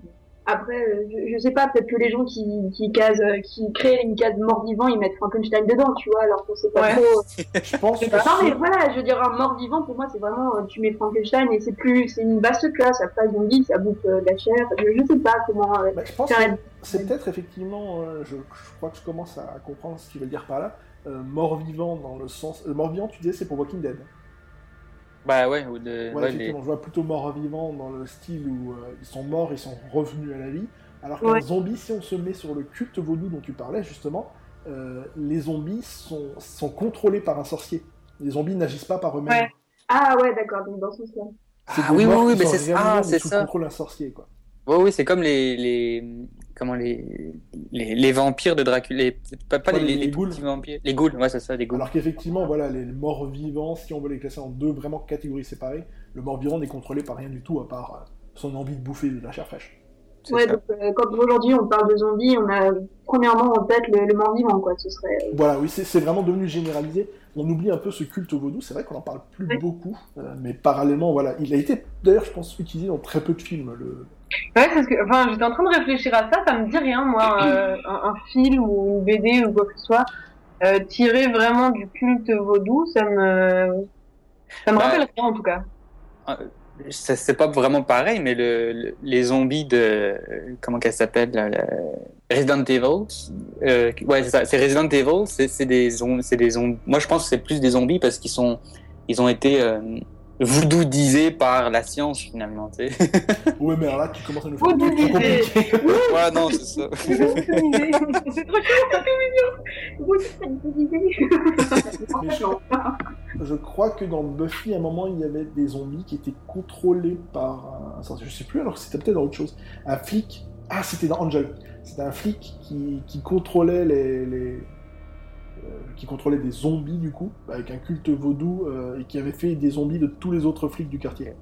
D: Après, euh, je, je sais pas, peut-être que les gens qui, qui casent, euh, qui créent une case mort-vivant, ils mettent Frankenstein dedans, tu vois, alors qu'on sait pas
C: Ouais.
D: trop.
A: Je pense que
D: Non, mais voilà, je veux dire, un mort-vivant, pour moi, c'est vraiment, euh, tu mets Frankenstein et c'est plus, c'est une vaste classe. Après, zombie, ça bouffe euh, de la chair. Je, je sais pas comment. euh,
A: bah, je pense c'est peut-être effectivement, euh, je, je crois que je commence à comprendre ce qu'il veut dire par là, euh, mort-vivant dans le sens... euh, mort-vivant, tu disais, c'est pour Walking Dead.
B: Bah ouais, ou de.
A: Ouais,
B: ouais, les-
A: je vois plutôt mort-vivant dans le style où euh, ils sont morts, ils sont revenus à la vie. Alors qu'un
D: Ouais.
A: zombie, si on se met sur le culte vaudou dont tu parlais justement, euh, les zombies sont, sont contrôlés par un sorcier. Les zombies n'agissent pas par eux-mêmes.
C: Ouais.
D: Ah ouais, d'accord, donc dans ce sens-là.
A: C'est
B: Ah oui, oui, oui, mais c'est ah,
A: mais
B: c'est ça.
A: contrôle d'un sorcier, quoi.
B: Oui, oui, c'est comme les, les comment les, les, les vampires de Dracula, les, pas, pas
A: Ouais,
B: les,
A: ghouls.
B: vampires, les ghouls, ouais, c'est ça, les ghouls.
A: Alors qu'effectivement, voilà, les morts vivants, si on veut les classer en deux vraiment catégories séparées, le mort vivant n'est contrôlé par rien du tout à part euh, son envie de bouffer de la chair fraîche.
D: Ouais, donc euh, quand aujourd'hui on parle de zombies, on a premièrement en tête le, le mort-vivant, quoi. Ce serait.
A: Voilà, oui, c'est c'est vraiment devenu généralisé. On oublie un peu ce culte au vaudou. C'est vrai qu'on en parle plus
D: Ouais.
A: beaucoup, euh, mais parallèlement, voilà, il a été d'ailleurs, je pense, utilisé dans très peu de films. Le...
C: Ouais, parce que, enfin, j'étais en train de réfléchir à ça, ça me dit rien, moi, euh, un, un film ou une BD ou quoi que ce soit, euh, tiré vraiment du culte vaudou, ça me, ça me
B: Bah,
C: rappelle rien, en tout cas.
B: Ça, C'est pas vraiment pareil, mais le, le- les zombies de. euh, Comment qu'elle s'appelle Resident Evil. euh, ouais, c'est ça. C'est Resident Evil. C'est des, c'est des zombies. Moi, je pense que c'est plus des zombies parce qu'ils sont. Ils ont été voodooisés par la science, finalement. Tu sais.
A: Ouais, mais alors là, tu commences à nous faire un
C: Voodooisé.
A: truc trop compliqué.
B: ouais, non, c'est ça.
C: c'est trop
A: Mais je, je crois que dans Buffy, à un moment, il y avait des zombies qui étaient contrôlés par un. Je sais plus, alors que c'était peut-être dans autre chose. Un flic. Ah, c'était dans Angel. C'était un flic qui, qui contrôlait les. les- qui contrôlait des zombies, du coup, avec un culte vaudou, euh, et qui avait fait des zombies de tous les autres flics du quartier.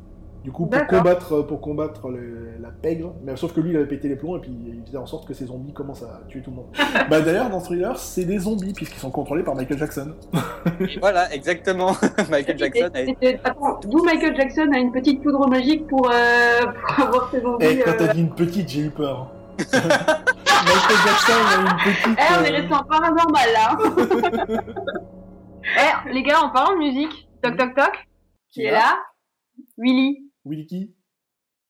A: Du coup, pour combattre, pour combattre les- la pègre, mais sauf que lui, il avait pété les plombs, et puis il faisait en sorte que ces zombies commencent à tuer tout le monde. bah d'ailleurs, dans Thriller, c'est des zombies, puisqu'ils sont contrôlés par Michael Jackson.
B: voilà, exactement. Michael Jackson a
D: Attends, d'où Michael Jackson a une petite poudre magique pour, euh, pour avoir ses zombies.
A: Et quand
D: euh,
A: t'as dit une petite, j'ai eu peur. Michael Jackson a une petite.
D: Eh, on est
A: euh,
D: resté en paranormal là.
C: Eh, les gars, en parlant de musique, toc toc toc, qui est là? Willy.
A: Wilkie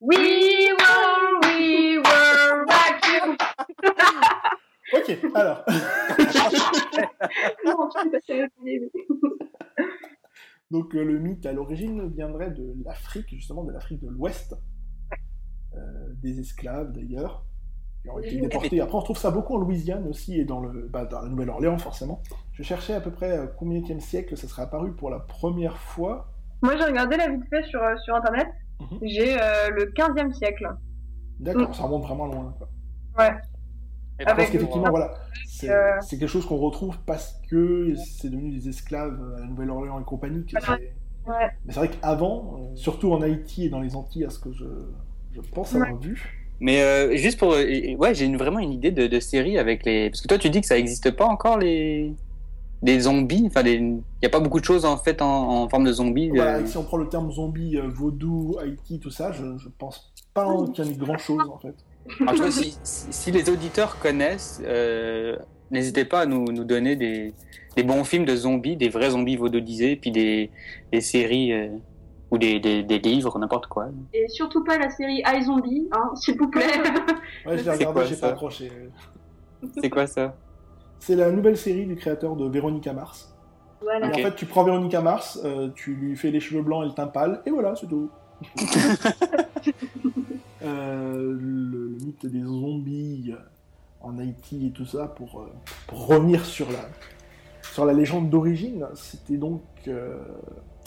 C: We were, we were back you.
A: Ok, alors.
D: non,
A: Donc euh, le mythe à l'origine viendrait de l'Afrique, justement de l'Afrique de l'Ouest. Euh, des esclaves d'ailleurs, qui ont été
D: Oui.
A: déportés. Après, on retrouve ça beaucoup en Louisiane aussi et dans, le, bah, dans la Nouvelle-Orléans forcément. Je cherchais à peu près à combien de siècle ça serait apparu pour la première fois.
C: Moi, j'ai regardé la vite fait sur, euh, sur internet.
A: Mhm.
C: J'ai euh, le 15e siècle.
A: D'accord, ça remonte vraiment loin. Quoi.
C: Ouais.
A: Je pense
C: Avec
A: qu'effectivement, voilà, c'est
C: euh,
A: quelque chose qu'on retrouve parce que c'est devenu des esclaves à la Nouvelle-Orléans et compagnie.
C: Ouais.
A: Mais c'est vrai qu'avant, euh, surtout en Haïti et dans les Antilles, à ce que je, je pense avoir vu,
B: Mais euh, juste pour. euh, Ouais, j'ai une- vraiment une idée de, de série avec les. Parce que toi, tu dis que ça n'existe pas encore, les. Des zombies. Enfin, il n'y a pas beaucoup de choses en fait en, en forme de zombies.
A: voilà,
B: euh,
A: si on prend le terme zombie, euh, vaudou, Haïti, tout ça, je, je pense pas qu'il y en ait grand chose en fait.
B: En tout cas, si, si- si les auditeurs connaissent, euh, n'hésitez pas à nous, nous donner des, des bons films de zombies, des vrais zombies vaudodisés, puis des, des séries euh, ou des, des, des livres, n'importe quoi.
D: Et surtout pas la série iZombie, hein, s'il vous plaît.
A: Ouais, je l'ai
B: C'est
A: regardé,
B: quoi,
A: j'ai
B: ça
A: pas accroché.
B: C'est quoi ça
A: C'est la nouvelle série du créateur de Véronica Mars.
D: voilà.
A: En fait, tu prends Véronica Mars, euh, tu lui fais les cheveux blancs et le teint pâle, et voilà, c'est tout. Euh, le, le mythe des zombies euh, en Haïti et tout ça, pour, pour revenir sur la, sur la légende d'origine, c'était donc euh,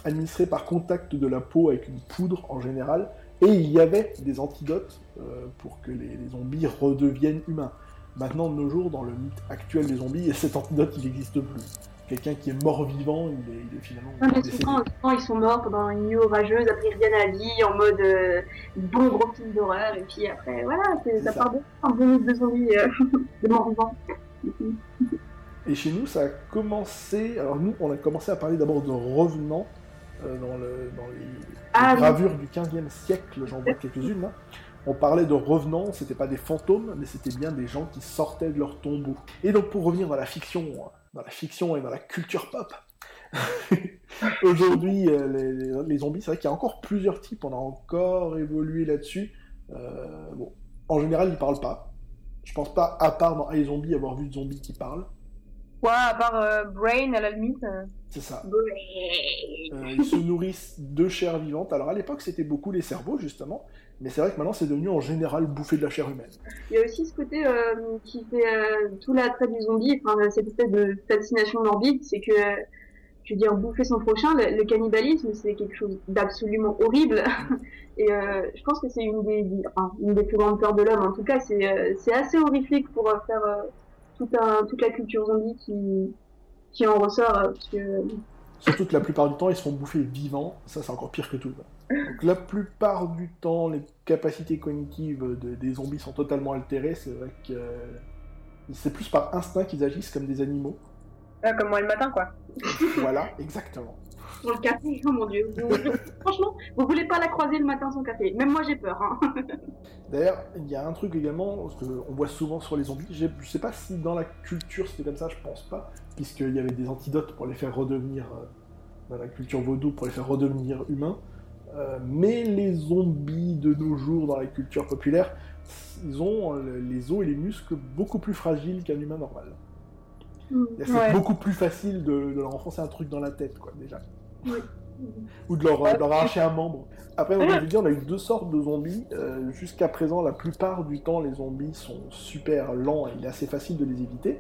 A: administré par contact de la peau avec une poudre en général, et il y avait des antidotes euh, pour que les, les zombies redeviennent humains. Maintenant, de nos jours, dans le mythe actuel des zombies, cet antidote, il n'existe plus. Quelqu'un qui est mort-vivant, il est, il est finalement
D: Non, mais souvent, souvent, ils sont morts pendant une nuit orageuse, après ils reviennent à la vie en mode euh, bon gros film d'horreur, et puis après, voilà, ça. part de un bon mythe de zombies, euh, de morts vivants.
A: Et chez nous, ça a commencé. Alors, nous, on a commencé à parler d'abord de revenants euh, dans, le, dans les,
D: Ah,
A: les
D: oui.
A: gravures du 15e siècle. J'en vois quelques-unes là. On parlait de revenants, c'était pas des fantômes, mais c'était bien des gens qui sortaient de leur tombeau. Et donc, pour revenir dans la fiction, dans la fiction et dans la culture pop, aujourd'hui, euh, les, les- les zombies, c'est vrai qu'il y a encore plusieurs types. On a encore évolué là-dessus. Euh, bon, en général, ils parlent pas. Je pense pas, à part dans iZombie, avoir vu de zombies qui parlent.
C: Ouais, à part euh, Brain à la limite. euh.
A: C'est ça. Euh, ils se nourrissent de chair vivante. Alors à l'époque, c'était beaucoup les cerveaux, justement. Mais c'est vrai que maintenant, c'est devenu en général bouffer de la chair humaine.
D: Il y a aussi ce côté qui fait tout l'attrait du zombie, enfin, cette espèce de fascination morbide, c'est que, je veux dire, bouffer son prochain, le, le cannibalisme, c'est quelque chose d'absolument horrible. Et euh, je pense que c'est une des, des- enfin, une des plus grandes peurs de l'homme. En tout cas, c'est euh, assez horrifique pour euh, faire tout un, toute la culture zombie qui, qui en ressort. euh, parce que
A: Surtout que la plupart du temps, ils se font bouffer vivants. Ça, c'est encore pire que tout. Donc, la plupart du temps, les capacités cognitives de- des zombies sont totalement altérées. C'est vrai que euh, c'est plus par instinct qu'ils agissent comme des animaux.
C: Ah, comme moi le matin, quoi.
A: Voilà, exactement.
D: Pour le café, oh mon dieu. Franchement, vous voulez pas la croiser le matin sans café. Même moi j'ai peur. Hein.
A: D'ailleurs, il y a un truc également, parce qu'on voit souvent sur les zombies, je sais pas si dans la culture c'était comme ça, je pense pas, puisqu'il y avait des antidotes pour les faire redevenir, euh, dans la culture vaudou, pour les faire redevenir humains. Euh, mais les zombies de nos jours dans la culture populaire, ils ont euh, les os et les muscles beaucoup plus fragiles qu'un humain normal. C'est
C: Ouais.
A: beaucoup plus facile de, de leur enfoncer un truc dans la tête, quoi, déjà.
D: Oui.
A: Ou de leur, de leur arracher un membre. Après, on peut dire, on a eu deux sortes de zombies. Euh, Jusqu'à présent, la plupart du temps, les zombies sont super lents et il est assez facile de les éviter.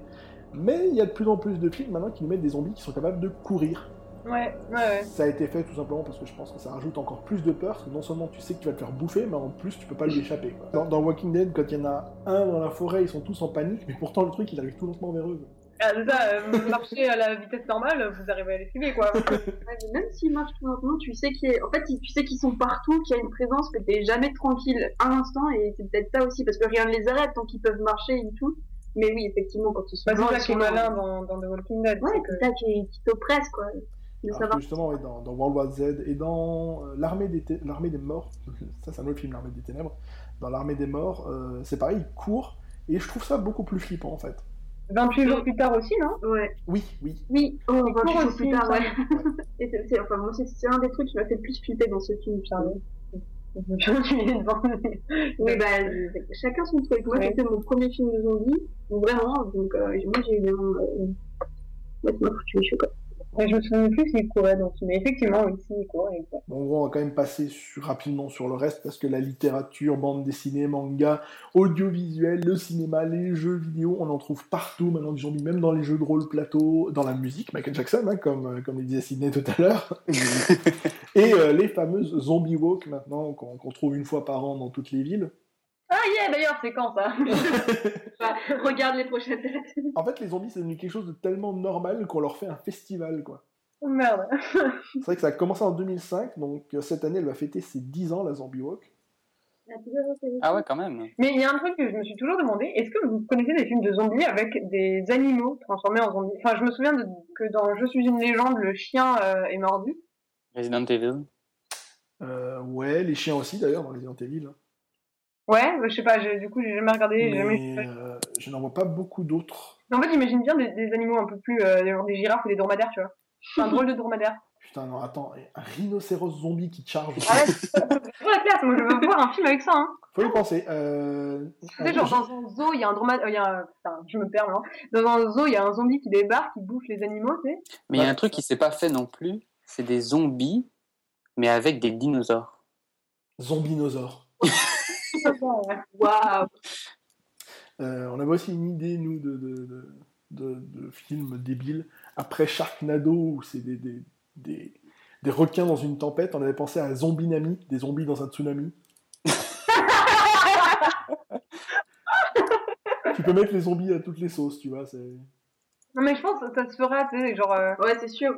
A: Mais il y a de plus en plus de films maintenant qui nous mettent des zombies qui sont capables de courir.
C: Ouais, ouais, ouais.
A: Ça a été fait tout simplement parce que je pense que ça rajoute encore plus de peur. Parce que non seulement tu sais que tu vas te faire bouffer, mais en plus tu peux pas lui échapper. quoi. Dans, dans Walking Dead, quand il y en a un dans la forêt, ils sont tous en panique, mais pourtant le truc il arrive tout lentement vers eux.
C: Ah, c'est ça, euh, marcher à la vitesse normale, vous arrivez à les suivre, quoi.
D: Ouais, même s'ils marchent tout lentement, tu sais qu'il y a- en fait, tu sais qu'ils sont partout, qu'il y a une présence, que t'es jamais tranquille un instant, et c'est peut-être ça aussi, parce que rien ne les arrête tant qu'ils peuvent marcher et tout. Mais oui, effectivement, quand ils sont
C: Bah, c'est ça qui est
D: sont-
C: malin dans, dans The Walking Dead.
D: Ouais,
C: c'est que-
D: ça qui, qui t'oppresse, quoi. De savoir.
A: justement, ouais, dans, dans World War Z et dans euh, l'armée des, l'armée des morts, ça c'est un autre film, l'armée des ténèbres, dans l'armée des morts, euh, c'est pareil, ils courent, et je trouve ça beaucoup plus flippant en fait.
C: 28 jours plus tard aussi, non?
D: Ouais.
A: Oui, oui.
D: Oui, oh,
C: Ils
D: 28
C: courent
D: jours
C: aussi,
D: plus tard, ouais. Et c'est, c'est- enfin, moi, c'est, c'est un des trucs qui m'a fait le plus flipper dans ce film, Charlie.
C: Je me suis mis devant.
D: Oui, bah, chacun son truc. Moi,
C: Ouais.
D: c'était mon premier film de zombies, vraiment, donc, euh, moi, j'ai eu un, euh, ouais, ça m'a foutu les.
C: Mais je me souviens plus s'il courait donc Mais effectivement, oui, s'il courait. il courait.
A: Bon, on va quand même passer sur- rapidement sur le reste, parce que la littérature, bande dessinée, manga, audiovisuel, le cinéma, les jeux vidéo, on en trouve partout maintenant des zombies, même dans les jeux de rôle plateau, dans la musique, Michael Jackson, hein, comme, euh, comme le disait Sidney tout à l'heure. Et euh, les fameuses zombie walk maintenant, qu'on qu'on trouve une fois par an dans toutes les villes.
C: Ah, yeah, d'ailleurs, c'est quand ça
D: Bah, regarde les prochaines dates.
A: En fait, les zombies, c'est devenu quelque chose de tellement normal qu'on leur fait un festival, quoi.
C: Oh, Merde.
A: C'est vrai que ça a commencé en 2005, donc euh, cette année, elle va fêter ses 10 ans, la Zombie Walk.
B: Ah ouais, quand même.
C: Mais il y a un truc que je me suis toujours demandé, est-ce que vous connaissez des films de zombies avec des animaux transformés en zombies? Enfin, je me souviens de- que dans Je suis une légende, le chien euh, est mordu.
B: Resident Evil.
A: Euh, ouais, les chiens aussi, d'ailleurs, dans Resident Evil. hein.
C: Ouais, bah, je sais pas, du coup, j'ai jamais regardé, j'ai jamais...
A: Mais euh, je n'en vois pas beaucoup d'autres.
C: En fait, j'imagine bien des, des animaux un peu plus... euh, genre des girafes ou des dromadaires, tu vois. Un drôle de dromadaire.
A: Putain, non, attends, un rhinocéros zombie qui te charge.
C: Ah ouais, c'est la classe, moi je veux voir un film avec ça, hein.
A: Faut y penser. Euh...
C: Tu sais, genre dans un zoo, il y a un dromadaire... Il y a un... Putain, je me perds, maintenant. Dans un zoo, il y a un zombie qui débarque, qui bouffe les animaux, tu sais.
B: Mais il y a un truc qui s'est pas fait non plus, c'est des zombies, mais avec des dinosaures.
A: Zombinosaure.
D: Waouh!
A: Euh, on avait aussi une idée, nous, de, de, de, de, de film débile. Après Sharknado, où c'est des, des, des, des requins dans une tempête, on avait pensé à Zombinami, des zombies dans un tsunami. tu peux mettre les zombies à toutes les sauces, tu vois. c'est...
C: Non, mais je pense que ça se fera, tu sais, genre... euh,
D: Ouais, c'est sûr.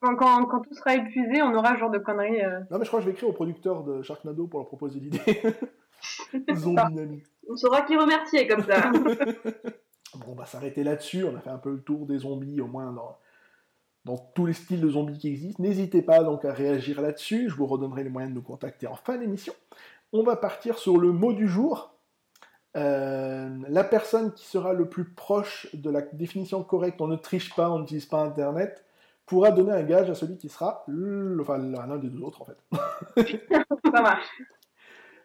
C: quand, quand, quand tout sera épuisé, on aura ce genre de conneries. euh.
A: Non, mais je crois que je vais écrire au producteur de Sharknado pour leur proposer l'idée.
D: On saura qui remercier comme ça.
A: Bon, on va s'arrêter là-dessus. On a fait un peu le tour des zombies, au moins dans, dans tous les styles de zombies qui existent. N'hésitez pas donc à réagir là-dessus. Je vous redonnerai les moyens de nous contacter en fin d'émission. On va partir sur le mot du jour. Euh, la personne qui sera le plus proche de la définition correcte, on ne triche pas, on n'utilise pas Internet, pourra donner un gage à celui qui sera le- enfin, l'un des deux autres en fait.
C: Ça marche.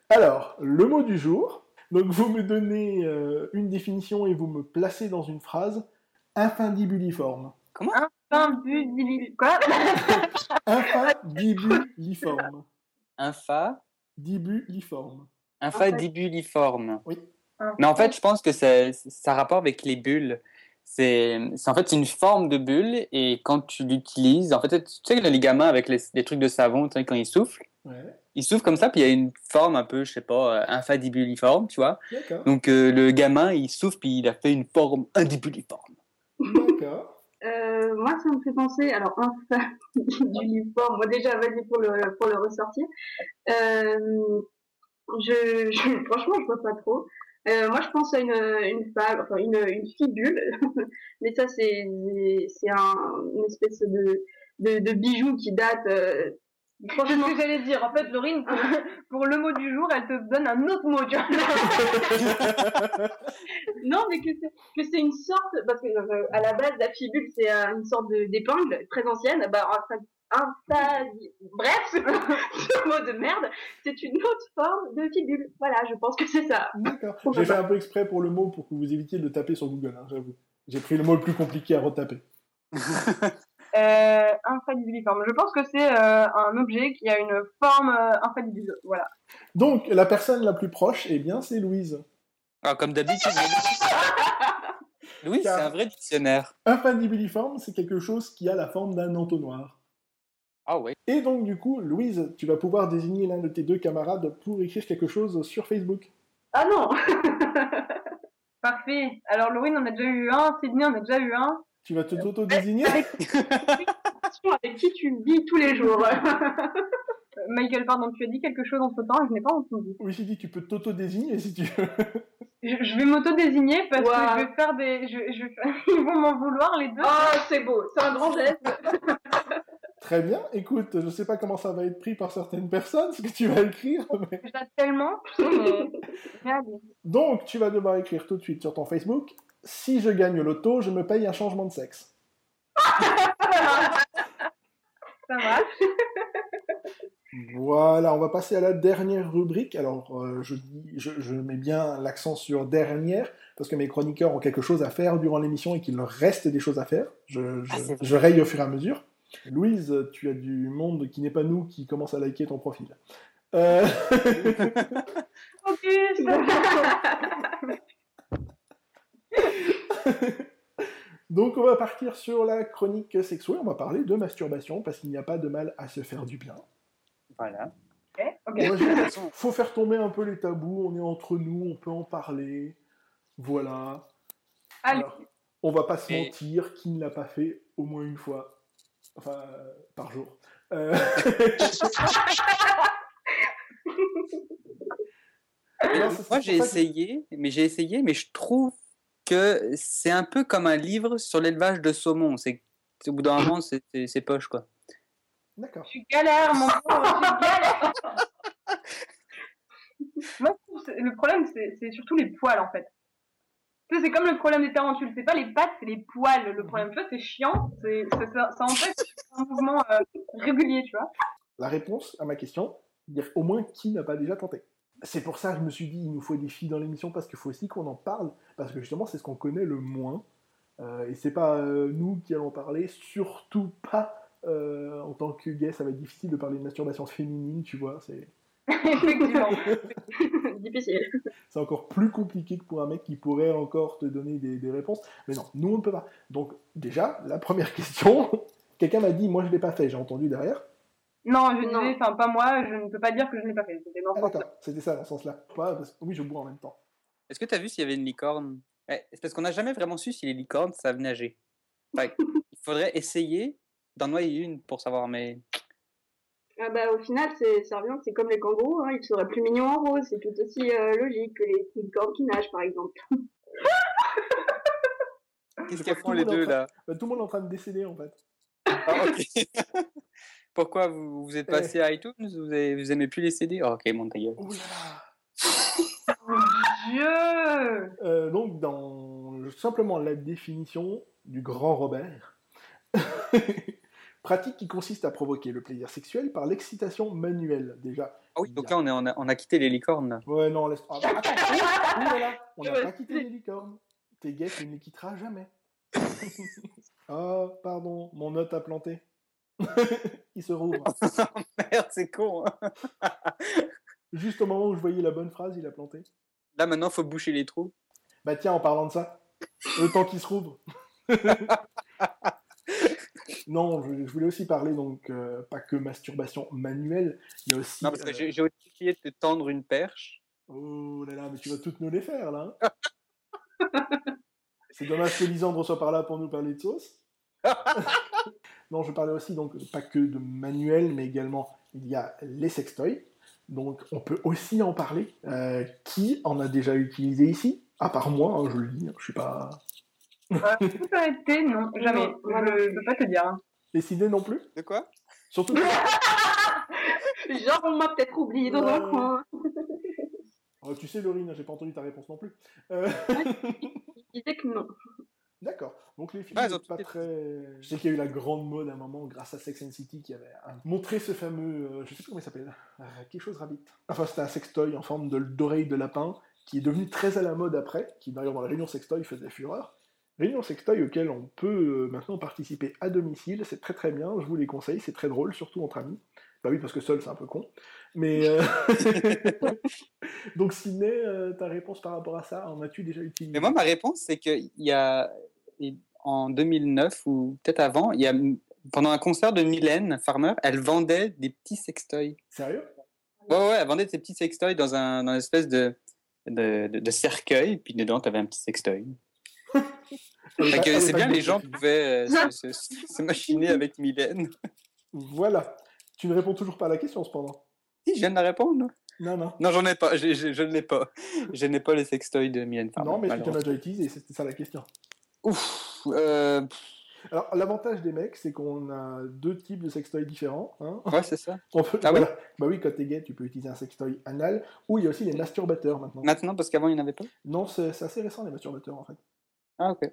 A: Alors, le mot du jour. Donc, vous me donnez euh, une définition et vous me placez dans une phrase infundibuliforme.
C: Un but d'illi- Quoi?
A: Infundibuliforme.
B: Infa,
A: Dibuliforme.
B: infadibuliforme.
A: Oui.
B: Mais en fait, je pense que ça, ça a rapport avec les bulles. C'est, en fait, une forme de bulle et quand tu l'utilises, en fait, tu sais, les gamins avec les, les trucs de savon, tu sais, quand ils soufflent,
A: Ouais,
B: ils soufflent comme ça, puis il y a une forme un peu, je sais pas, euh, infadibuliforme, tu vois. Donc, euh, le gamin, il souffle, puis il a fait une forme indibuliforme.
A: D'accord.
D: Euh, moi, ça me fait penser, alors, d'uniforme, moi déjà, vas-y pour le, pour le ressortir. Euh, je, je, franchement, je vois pas trop. Euh, moi, je pense à une, une femme, enfin, une, une fibule. Mais ça, c'est, c'est un, une espèce de, de, de bijou qui date, euh,
C: C'est ce que j'allais dire. En fait, Laurine, pour, pour le mot du jour, elle te donne un autre mot, tu vois.
D: Non, mais que c'est, que c'est une sorte, parce que euh, à la base, la fibule, c'est euh, une sorte de, d'épingle très ancienne. Bah, un, un, un- bref, ce mot de merde, c'est une autre forme de fibule. Voilà, je pense que c'est ça.
A: D'accord. J'ai fait un peu exprès pour le mot pour que vous évitiez de le taper sur Google, hein, j'avoue. J'ai pris le mot le plus compliqué à retaper.
C: Euh. Je pense que c'est euh, un objet qui a une forme euh. Voilà.
A: Donc, la personne la plus proche, eh bien, c'est Louise.
B: Ah, comme d'habitude. Louis, c'est un vrai dictionnaire.
A: Infandibiliforme, c'est quelque chose qui a la forme d'un entonnoir.
B: Ah oui.
A: Et donc, du coup, Louise, tu vas pouvoir désigner l'un de tes deux camarades pour écrire quelque chose sur Facebook.
D: Ah non
C: Parfait. Alors, Laurine, on a déjà eu un. Sydney, on a déjà eu un.
A: Tu vas te t'auto-désigner
D: Avec, avec qui tu vis tous les jours.
C: Euh, Michael, pardon, tu as dit quelque chose entre temps et je n'ai pas entendu.
A: Oui, j'ai dit, tu peux t'auto-désigner si tu veux.
C: Je, je vais m'auto-désigner parce que je vais faire des. Je, je Ils vont m'en vouloir les deux.
D: Oh, c'est beau, c'est un grand geste.
A: Très bien. Écoute, je sais pas comment ça va être pris par certaines personnes, ce que tu vas écrire. mais-
C: tellement. Mais...
A: Donc, tu vas devoir écrire tout de suite sur ton Facebook si je gagne l'auto, je me paye un changement de sexe.
C: Ça va.
A: Voilà, on va passer à la dernière rubrique. Alors, euh, je, dis- je, je mets bien l'accent sur dernière, parce que mes chroniqueurs ont quelque chose à faire durant l'émission et qu'il leur reste des choses à faire. Je, je,
B: Ah,
A: je raye au fur et à mesure. Louise, tu as du monde qui n'est pas nous qui commence à liker ton profil. Euh,
C: Ok,
A: Donc, on va partir sur la chronique sexuelle. On va parler de masturbation, parce qu'il n'y a pas de mal à se faire du bien.
B: Voilà.
A: Faut faire tomber un peu les tabous. On est entre nous, on peut en parler. Voilà.
C: Allez.
A: Alors, on va pas se
B: Et-
A: mentir, qui ne l'a pas fait au moins une fois, enfin euh, par jour. Euh, non,
B: Moi, j'ai essayé, mais j'ai essayé, mais je trouve que c'est un peu comme un livre sur l'élevage de saumon. C'est au bout d'un moment, c'est- poche, quoi.
A: D'accord.
C: Je suis galère, mon pauvre, je suis galère. Moi, je trouve que c'est- le problème, c'est surtout les poils, en fait. Tu sais, c'est comme le problème des tarentules. C'est pas les pattes, c'est les poils. Le problème, tu vois, c'est chiant. c'est- Ça, ça, ça empêche un mouvement euh, régulier, tu vois.
A: La réponse à ma question, dire au moins qui n'a pas déjà tenté. C'est pour ça que je me suis dit, il nous faut des filles dans l'émission parce qu'il faut aussi qu'on en parle, parce que justement, c'est ce qu'on connaît le moins. Euh, et c'est pas euh, nous qui allons parler, surtout pas euh, en tant que gay, ça va être difficile de parler de masturbation féminine, tu vois. C'est
C: Effectivement.
D: Difficile.
A: c'est encore plus compliqué que pour un mec qui pourrait encore te donner des, des réponses. Mais non, nous on ne peut pas. Donc, déjà, la première question, quelqu'un m'a dit, moi je l'ai pas fait, j'ai entendu derrière.
C: Non, je
D: Non.
C: disais, enfin, pas moi, je ne peux pas dire que je ne l'ai pas fait. C'était dans
A: Ah
C: ce sens-là.
A: d'accord, c'était ça dans ce sens-là. Pas parce que- Oui, je bois en même temps.
B: Est-ce que tu as vu s'il y avait une licorne? Eh, C'est parce qu'on n'a jamais vraiment su si les licornes savent nager. Enfin, il faudrait essayer d'en noyer une pour savoir, mais
D: Ah bah, au final, c'est, ça revient, c'est comme les kangourous, hein, ils seraient plus mignons en rose, c'est tout aussi euh, logique que les licornes qui nagent, par exemple.
B: qu'est-ce qu'elles font les deux là?
A: Bah, tout le monde est en train de décéder en fait.
B: Ah, ok. Pourquoi vous, vous êtes passé à iTunes? Vous, avez- vous aimez plus les CD Oh, Ok, mon ta gueule.
A: Oh là là
C: Dieu
A: Euh, donc, dans le- simplement la définition du grand Robert, pratique qui consiste à provoquer le plaisir sexuel par l'excitation manuelle. Déjà.
B: Ah oui, donc là on, est, on, a, on a quitté les licornes.
A: Ouais, non, laisse. Ah, bah, attends, oui, oui, voilà, on n'a pas quitté les licornes. T'es gay, tu ne les quitteras jamais. oh, pardon, mon note a planté. Il se rouvre.
B: Merde, c'est con. hein.
A: Juste au moment où je voyais la bonne phrase, il a planté.
B: Là maintenant, faut boucher les trous.
A: Bah tiens, en parlant de ça, le temps qu'il se rouvre. non, je, je voulais aussi parler donc euh, pas que masturbation manuelle, il y a aussi.
B: Non, parce que
A: euh,
B: j'ai j'ai aussi essayé de te tendre une perche.
A: Oh là là, mais tu vas toutes nous les faire là. hein. C'est dommage que Lisandre soit par là pour nous parler de sauce. Non, je parlais aussi donc pas que de manuel, mais également il y a les sextoys. Donc on peut aussi en parler. Euh, qui en a déjà utilisé ici? À part moi, hein, je le dis, hein, je suis pas.
C: Euh, tout a été, non, jamais.
D: Non,
C: je ne peux pas te dire. hein.
A: Les ciné non plus?
B: De quoi?
A: Surtout que-
D: Genre, on m'a peut-être oublié dans un coin.
A: Oh, tu sais, Laurine, j'ai pas entendu ta réponse non plus. Euh,
D: Je disais que non.
A: D'accord. Donc les
B: Ah, ont
A: pas très. Je sais qu'il y a eu la grande mode à un moment grâce à Sex and City qui avait montré ce fameux, euh, je sais plus comment il s'appelle, euh, quelque chose rabbit. Enfin, c'était un sextoy en forme de- d'oreille de lapin qui est devenu très à la mode après, qui d'ailleurs dans la réunion sextoy faisait fureur. Réunion sextoy auquel on peut euh, maintenant participer à domicile, c'est très très bien, je vous les conseille, c'est très drôle, surtout entre amis. Bah oui, parce que seul c'est un peu con. Mais euh, donc Ciné, euh, ta réponse par rapport à ça, en as-tu déjà utilisé?
B: Mais moi, ma réponse, c'est qu'il y a, en 2009 ou peut-être avant, il y a, pendant un concert de Mylène Farmer, elle vendait des petits sextoys.
A: Sérieux?
B: Ouais, ouais, elle vendait ces petits sextoys dans un, dans une espèce de, de, de, de cercueil, puis dedans, tu avais un petit sextoy. C'est bien, les gens pouvaient euh, se, se, se machiner avec Mylène.
A: Voilà. Tu ne réponds toujours pas à la question cependant.
B: Si, je viens de la répondre.
A: Non, non.
B: Non, j'en ai pas, je ne l'ai pas. Je n'ai pas les sextoys de Mylène Farmer.
A: non, mais tu en as déjà utilisé C'était ça la question.
B: Ouf, euh,
A: Alors, l'avantage des mecs, c'est qu'on a deux types de sextoys différents. Hein.
B: ouais, c'est ça.
A: On peut-
B: Ah
A: voilà. Bah oui, quand t'es gay, tu peux utiliser un sextoy anal, ou il y a aussi les masturbateurs maintenant.
B: Maintenant, parce qu'avant, il n'y en avait pas?
A: Non, c'est assez récent les masturbateurs en fait.
B: Ah, ok.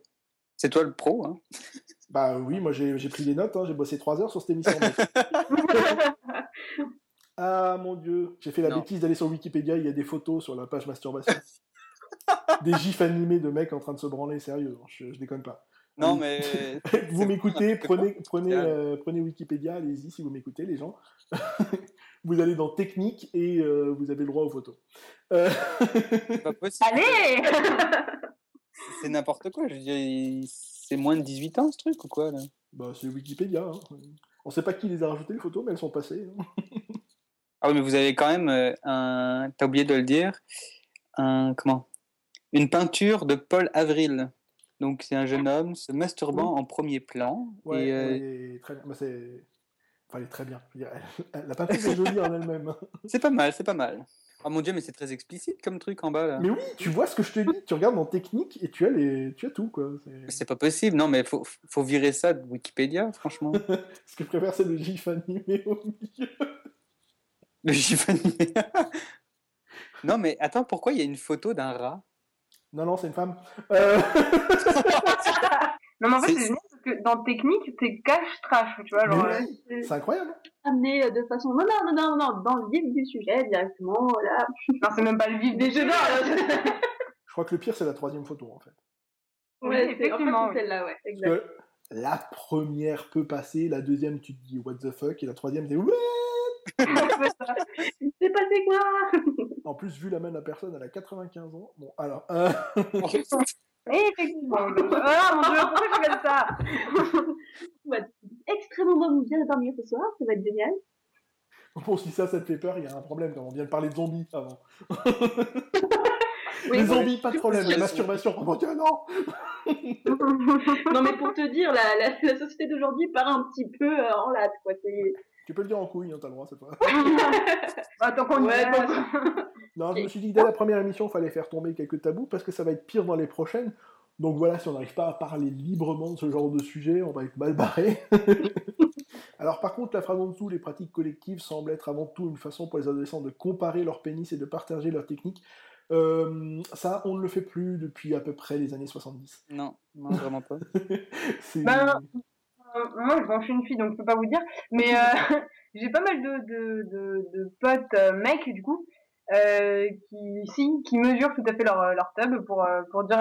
B: C'est toi le pro, hein
A: Bah oui, moi j'ai pris des notes, hein, j'ai bossé trois heures sur cette émission. ah mon dieu, j'ai fait la
B: Non.
A: bêtise d'aller sur Wikipédia, il y a des photos sur la page masturbation. Des gifs animés de mecs en train de se branler, sérieux, je, je déconne pas.
B: Non,
A: Oui.
B: mais.
A: vous m'écoutez, prenez, prenez, euh, prenez Wikipédia, allez-y si vous m'écoutez, les gens. vous allez dans technique et euh, vous avez le droit aux photos. Euh,
B: C'est pas possible.
C: Allez
B: C'est n'importe quoi. Je veux dire, c'est moins de 18 ans, ce truc, ou quoi là?
A: Bah, c'est Wikipédia. hein. On sait pas qui les a rajoutées les photos, mais elles sont passées. hein.
B: Ah oui, mais vous avez quand même euh, un. T'as oublié de le dire. Un. Comment? Une peinture de Paul Avril. Donc, c'est un jeune homme se masturbant en premier plan.
A: Ouais,
B: et, euh,
A: très bien. Bah, c'est... Enfin, elle est très bien. La peinture est jolie en elle-même.
B: C'est pas mal, c'est pas mal. Oh mon dieu, mais c'est très explicite comme truc en bas là.
A: Mais oui, tu vois ce que je te dis. Tu regardes dans technique et tu as, les... tu as tout. Quoi. C'est
B: pas possible, non, mais faut, faut virer ça de Wikipédia, franchement.
A: Ce que je préfère, c'est le gif animé au milieu.
B: Le gif animé. non, mais attends, pourquoi il y a une photo d'un rat?
A: Non, non, c'est une femme. Euh,
C: Non, mais en fait,
B: C'est-
C: génial parce que dans technique, c'est cache-trash, tu vois. Genre,
A: Mais
C: euh,
A: c'est incroyable.
D: Amené de façon, non, non, non, non, non, dans le vif du sujet, directement, voilà.
C: non, c'est même pas le vif des jeux d'or. là.
A: Je crois que le pire, c'est la troisième photo, en fait.
C: Oui,
D: Ouais, c'est en fait,
C: effectivement,
D: c'est
C: oui.
D: celle-là, ouais,
A: Parce
D: exact.
A: que la première peut passer, la deuxième, tu te dis what the fuck, et la troisième, t'es ouais
C: C'est ça.
D: Il s'est passé quoi?
A: En plus, vu la main de la personne, elle a 95 ans. Bon, alors, euh,
C: Et effectivement. Ah mon dieu, pourquoi je fais ça?
D: Ouais, Extrêmement bon, bien dormir ce soir, ça va être génial.
A: bon, si ça, ça te fait peur, il y a un problème, on vient de parler de zombies avant.
D: Oui,
A: Les zombies, pas de problème, la masturbation, dieu, non
D: non, mais pour te dire, la, la, la société d'aujourd'hui part un petit peu euh, en latte, quoi.
A: Tu peux le dire en couille, hein, t'as le droit cette fois.
C: Bah, Tant qu'on y
D: Ouais.
A: Non, je me suis dit que dès la première émission, il fallait faire tomber quelques tabous parce que ça va être pire dans les prochaines. Donc voilà, si on n'arrive pas à parler librement de ce genre de sujet, on va être mal barré. Alors par contre, la phrase en dessous, les pratiques collectives semblent être avant tout une façon pour les adolescents de comparer leur pénis et de partager leurs techniques. Euh, ça, on ne le fait plus depuis à peu près les années 70.
B: Non, non, vraiment pas.
A: C'est...
C: Moi, bon, je suis une fille, donc je peux pas vous dire. Mais euh, j'ai pas mal de, de, de, de potes euh, mecs, du coup, euh, qui, si, qui mesurent tout à fait leur, leur tub pour, pour dire,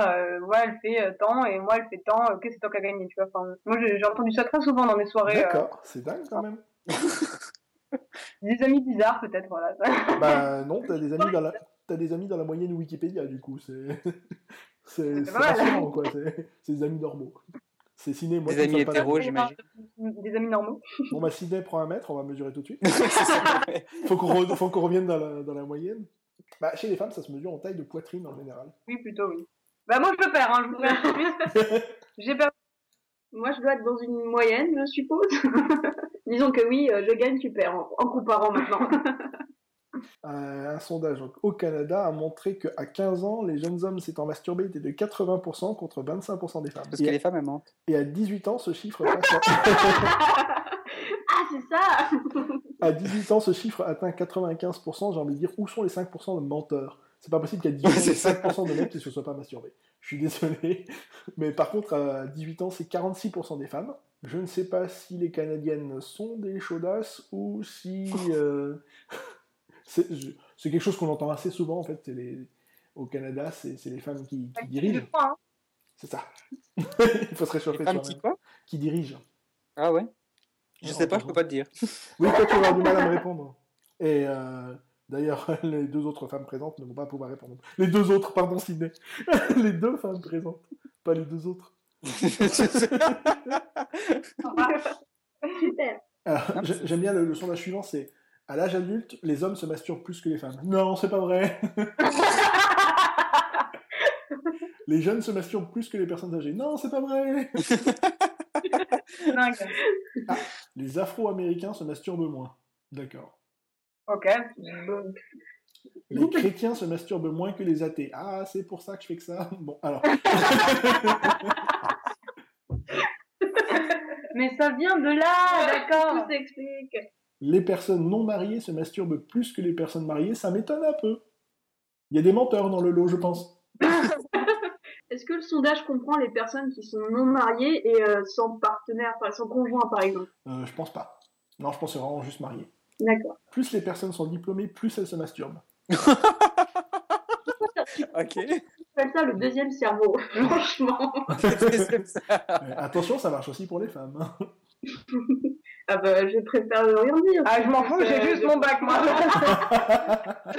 C: ouais, elle fait tant, et moi, elle fait tant, ok, c'est toi qui as gagné, tu vois. Enfin, moi, j'ai entendu ça très souvent dans mes soirées.
A: D'accord, c'est dingue quand même.
C: des amis bizarres, peut-être, voilà.
A: bah non, t'as des amis dans la... T'as des amis dans la moyenne Wikipédia, du coup, c'est... C'est rassurant, quoi, c'est c'est des amis normaux. C'est ciné, moi,
B: Des amis hétéros, j'imagine.
C: Des amis normaux.
A: Bon, bah, Sidney prend un mètre, on va mesurer tout de suite.
B: Ouais.
A: Faut qu'on re- revienne dans la, dans la moyenne. Bah, chez les femmes, ça se mesure en taille de poitrine en général.
C: Oui, plutôt, oui. Bah, moi, je peux faire, hein, je vous. J'ai perdu
D: Moi, je dois être dans une moyenne, je suppose. Disons que oui, euh, je gagne, tu perds en, en comparant maintenant.
A: Un, un sondage au Canada a montré qu'à 15 ans, les jeunes hommes s'étant masturbés étaient de 80% contre 25% des femmes.
B: Parce
A: Et
B: que
A: à-
B: les femmes, elles mentent.
A: Et à 18 ans, ce chiffre passe à...
D: ah, c'est ça
A: à 18 ans, ce chiffre atteint 95%. J'ai envie de dire, où sont les 5% de menteurs? C'est pas possible qu'à 18 ans,
B: c'est ça.
A: 5% de mecs qui se soient pas masturbés. Je suis désolé. Mais par contre, à 18 ans, c'est 46% des femmes. Je ne sais pas si les Canadiennes sont des chaudasses ou si... euh, c'est quelque chose qu'on entend assez souvent, en fait. c'est Les... Au Canada, c'est c'est les femmes qui, qui dirigent.
C: Hein.
A: C'est ça. il faut se réchauffer
B: Les femmes qui quoi?
A: Qui dirigent.
B: Ah ouais? Je
A: Non,
B: sais pas, je
A: pardon.
B: peux pas te dire.
A: Oui, toi, tu vas avoir du mal à me répondre. Et euh, d'ailleurs, les deux autres femmes présentes ne vont pas pouvoir répondre. Les deux autres, pardon, Sydney. les deux femmes présentes, pas les deux autres.
D: Super.
B: C'est-
A: J'aime bien le, le sondage suivant, c'est à l'âge adulte, les hommes se masturbent plus que les femmes. Non, c'est pas vrai. les jeunes se masturbent plus que les personnes âgées. Non, c'est pas vrai.
C: Dingue.
A: Les Afro-Américains se masturbent moins. D'accord.
C: Ok.
A: Les chrétiens se masturbent moins que les athées. Ah, c'est pour ça que je fais que ça. Bon, alors.
C: Mais ça vient de là, d'accord.
D: Tout s'explique.
A: Les personnes non mariées se masturbent plus que les personnes mariées, ça m'étonne un peu. Il y a des menteurs dans le lot, je pense.
D: Est-ce que le sondage comprend les personnes qui sont non mariées et euh, sans partenaire, enfin, sans conjoint par exemple?
A: Euh, je pense pas. Non, je pense que c'est vraiment juste marié.
D: D'accord.
A: Plus les personnes sont diplômées, plus elles se masturbent.
B: ok.
D: J'appelle ça le deuxième cerveau, franchement.
A: Attention, ça marche aussi pour les femmes.
D: Ah bah, je préfère ne rien dire.
C: Ah, je m'en fous, j'ai juste mon bac, moi.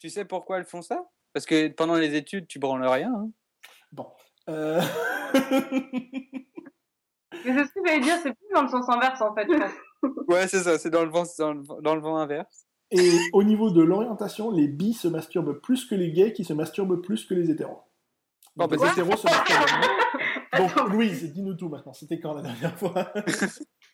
B: tu sais pourquoi elles font ça? Parce que pendant les études, tu branles rien. hein.
A: Bon. Euh,
C: Mais c'est ce que j'allais dire, c'est plus dans le sens inverse, en fait.
B: Ouais, c'est ça, c'est dans le vent, dans le, vent- dans le vent inverse.
A: Et au niveau de l'orientation, les bis se masturbent plus que les gays qui se masturbent plus que les hétéros.
B: Bon,
A: Donc,
B: bah,
A: les hétéros se masturbent. Donc, Louise, dis-nous tout maintenant. C'était quand la dernière fois?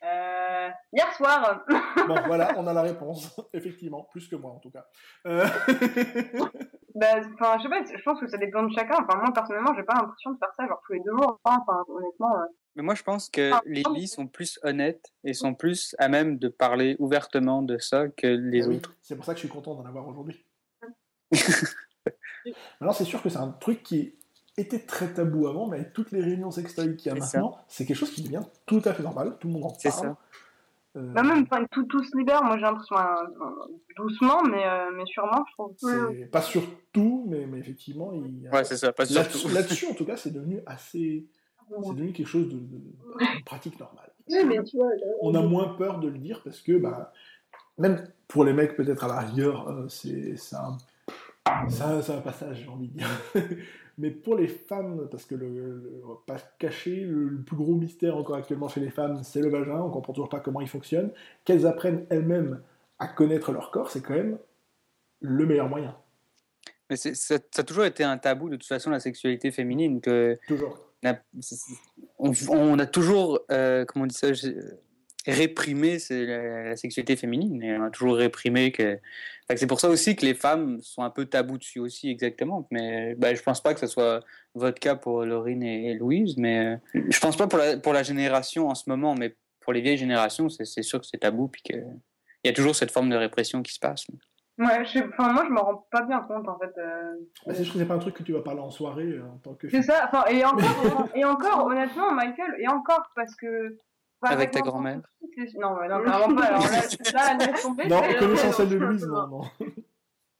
C: Euh, hier soir.
A: Bon, voilà, on a la réponse. Effectivement, plus que moi en tout cas. Euh,
C: enfin, je sais pas, je pense que ça dépend de chacun. Enfin, moi, personnellement, j'ai pas l'impression de faire ça, genre, tous les deux jours. Enfin, honnêtement. euh.
B: Mais moi, je pense que les bis sont plus honnêtes et sont plus à même de parler ouvertement de ça que les
A: Ah oui,
B: autres.
A: C'est pour ça que je suis content d'en avoir aujourd'hui. Maintenant, c'est sûr que c'est un truc qui était très tabou avant, mais avec toutes les réunions sextoys qu'il y a maintenant, c'est quelque chose qui devient tout à fait normal. Tout le monde en
B: C'est
A: parle.
B: ça.
A: Euh,
C: Bah, même, enfin, tout, tout se libère, moi, j'ai l'impression, hein, doucement, mais, euh, mais sûrement, je trouve.
A: c'est pas sur tout, mais, mais effectivement, il y a-
B: Ouais, c'est ça, pas
A: là-dessus, en tout cas, c'est devenu assez. C'est devenu quelque chose de, de- de pratique normale.
D: Oui, mais tu vois,
A: On a moins peur de le dire parce que, bah, même pour les mecs, peut-être à la rigueur, euh, c'est c'est un, c'est un, c'est un passage, j'ai envie de dire. Mais pour les femmes, parce que le, le- on va pas se cacher, le, le plus gros mystère encore actuellement chez les femmes, c'est le vagin. On comprend toujours pas comment il fonctionne. Qu'elles apprennent elles-mêmes à connaître leur corps, c'est quand même le meilleur moyen.
B: Mais ça, ça a toujours été un tabou, de toute façon, la sexualité féminine. Que
A: Toujours.
B: on a, c'est- c'est- on, on a toujours, euh, comment on dit ça, c'est la, la sexualité féminine. Et on a toujours réprimé que. Fait que c'est pour ça aussi que les femmes sont un peu tabous dessus aussi, exactement. Mais bah, je pense pas que ce soit votre cas pour Laurine et, et Louise. Mais euh, je pense pas pour la, pour la génération en ce moment, mais pour les vieilles générations, c'est sûr que c'est tabou. Puis que. Il y a toujours cette forme de répression qui se passe.
C: Ouais, je enfin, moi, je me rends pas bien compte, en fait. euh.
A: Bah, c'est sûr que c'est pas un truc que tu vas parler en soirée euh, en tant que
C: C'est ça, enfin, et encore, et encore, honnêtement, Michael, et encore, parce que.
B: Avec ta grand-mère.
C: Non, non, clairement pas. Alors là, là, laisse tomber.
A: Non,
C: c'est-
A: connaissant celle de Louise, non, non.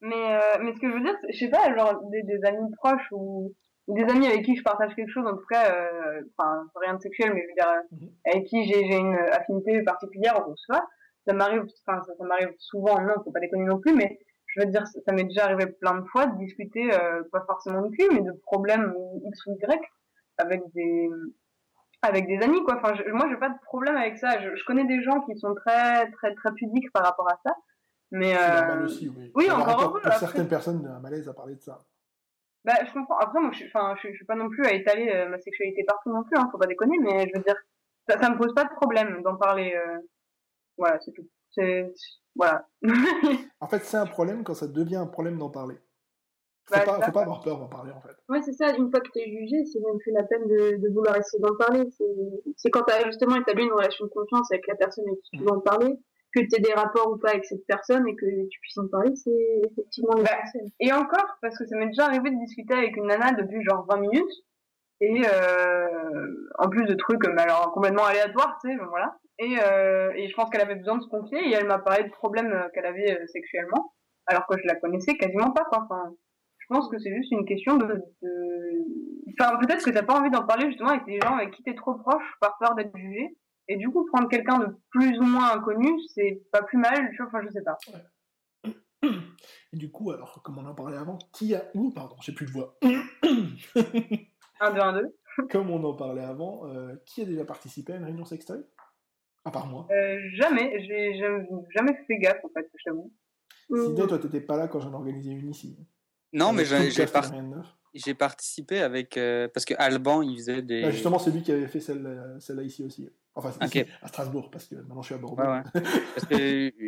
C: Mais, euh, mais ce que je veux dire, je sais pas, genre des, des amis proches ou, ou des amis avec qui je partage quelque chose, en tout cas, euh, enfin, rien de sexuel, mais je veux dire, euh,
A: Mhm.
C: avec qui j'ai une affinité particulière, ou soit, ça m'arrive, enfin, ça, ça m'arrive souvent, non, faut pas déconner non plus, mais je veux dire, ça, ça m'est déjà arrivé plein de fois de discuter, euh, pas forcément de cul, mais de problèmes X ou Y avec des, avec des amis, quoi. Enfin, je, moi, j'ai pas de problème avec ça. Je, je connais des gens qui sont très, très, très pudiques par rapport à ça. Mais, euh,
A: aussi, oui.
C: oui,
A: aura
C: encore
A: pour
C: après.
A: certaines personnes un malaise à parler de ça.
C: Bah, je comprends. Après, moi, je suis, enfin, je, je suis pas non plus à étaler euh, ma sexualité partout non plus, hein, faut pas déconner, mais je veux dire, ça, ça me pose pas de problème d'en parler. Euh... Voilà, c'est tout. C'est, voilà.
A: En fait, c'est un problème quand ça devient un problème d'en parler. Faut,
C: Bah,
A: pas,
C: ça-
A: faut pas avoir peur d'en parler, en fait.
D: Ouais, c'est ça, une fois que t'es jugé, c'est même plus la peine de, de vouloir essayer d'en parler. C'est- C'est quand t'as justement établi une relation de confiance avec la personne avec qui tu veux en parler, que t'aies des rapports ou pas avec cette personne et que tu puisses en parler, c'est effectivement
C: Bah. Et encore, parce que ça m'est déjà arrivé de discuter avec une nana depuis genre 20 minutes, et euh, en plus de trucs mais alors complètement aléatoires, tu sais, bon, voilà. Et, euh, et je pense qu'elle avait besoin de se confier, et elle m'a parlé de problèmes euh, qu'elle avait euh, sexuellement, alors que je la connaissais quasiment pas, quoi. Enfin, je pense que c'est juste une question de... de... Enfin, peut-être que t'as pas envie d'en parler justement avec des gens avec qui t'es trop proche par peur d'être jugé. Et du coup, prendre quelqu'un de plus ou moins inconnu, c'est pas plus mal, tu vois, enfin, je sais pas.
A: Et du coup, alors, comme on en parlait avant, qui a... Ouh, pardon, j'ai plus de voix.
C: 1, 2, 1, 2.
A: comme on en parlait avant, euh, qui a déjà participé à une réunion sextoy? À part moi.
C: Euh, jamais, j'ai jamais, jamais fait gaffe en fait, je t'avoue.
A: Sidney, toi, t'étais pas là quand j'en organisais une ici.
B: Non, mais j'ai par- participé avec. euh, parce que Alban, il faisait des.
A: Bah, justement, c'est lui qui avait fait celle- celle-là ici aussi. Enfin,
B: Ok.
A: ici, à Strasbourg, parce que maintenant je suis à Bordeaux.
B: Ouais, ouais. Parce que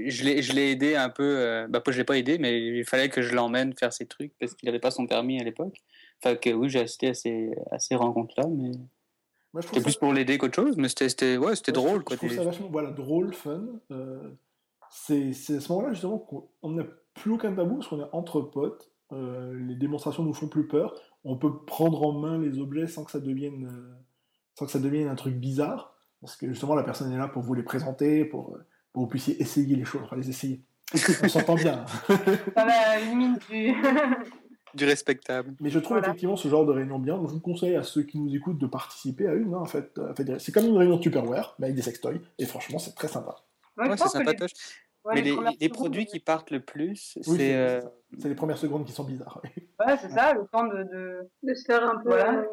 B: je l'ai, je aidé un peu. euh, bah, je l'ai pas aidé, mais il fallait que je l'emmène faire ses trucs parce qu'il n'avait pas son permis à l'époque. Enfin, que oui, j'ai assisté à ces, à ces rencontres-là, mais
A: je trouve
B: c'était
A: ça-
B: plus pour l'aider qu'autre chose. Mais c'était, ouais, c'était
A: Ouais, je-
B: drôle,
A: Je,
B: quoi.
A: trouve
B: T'es-
A: ça vachement voilà, drôle, fun. Euh, c'est à ce moment-là, justement, qu'on on n'a plus aucun tabou, parce qu'on est entre potes. Euh, les démonstrations nous font plus peur. On peut prendre en main les objets sans que ça devienne, euh, sans que ça devienne un truc bizarre. Parce que justement, la personne est là pour vous les présenter, pour, euh, pour que vous puissiez essayer les choses, enfin les essayer. On s'entend bien.
C: Dans la limite du.
B: Du respectable.
A: Mais je trouve
C: Voilà.
A: effectivement ce genre de réunion bien. Donc je vous conseille à ceux qui nous écoutent de participer à une. hein, en fait, euh, c'est comme une réunion de Tupperware, mais avec des sextoys. Et franchement, c'est très sympa.
B: Ouais, c'est sympatoche.
C: Ouais,
B: mais
C: les
B: les,
C: premières
B: les
C: secondes,
B: produits qui partent le plus,
A: Oui,
B: c'est.
A: c'est
B: euh,
A: c'est les premières secondes qui sont bizarres.
C: Ouais, c'est ça, le temps de. de...
D: De se faire un peu
C: Voilà.
D: euh,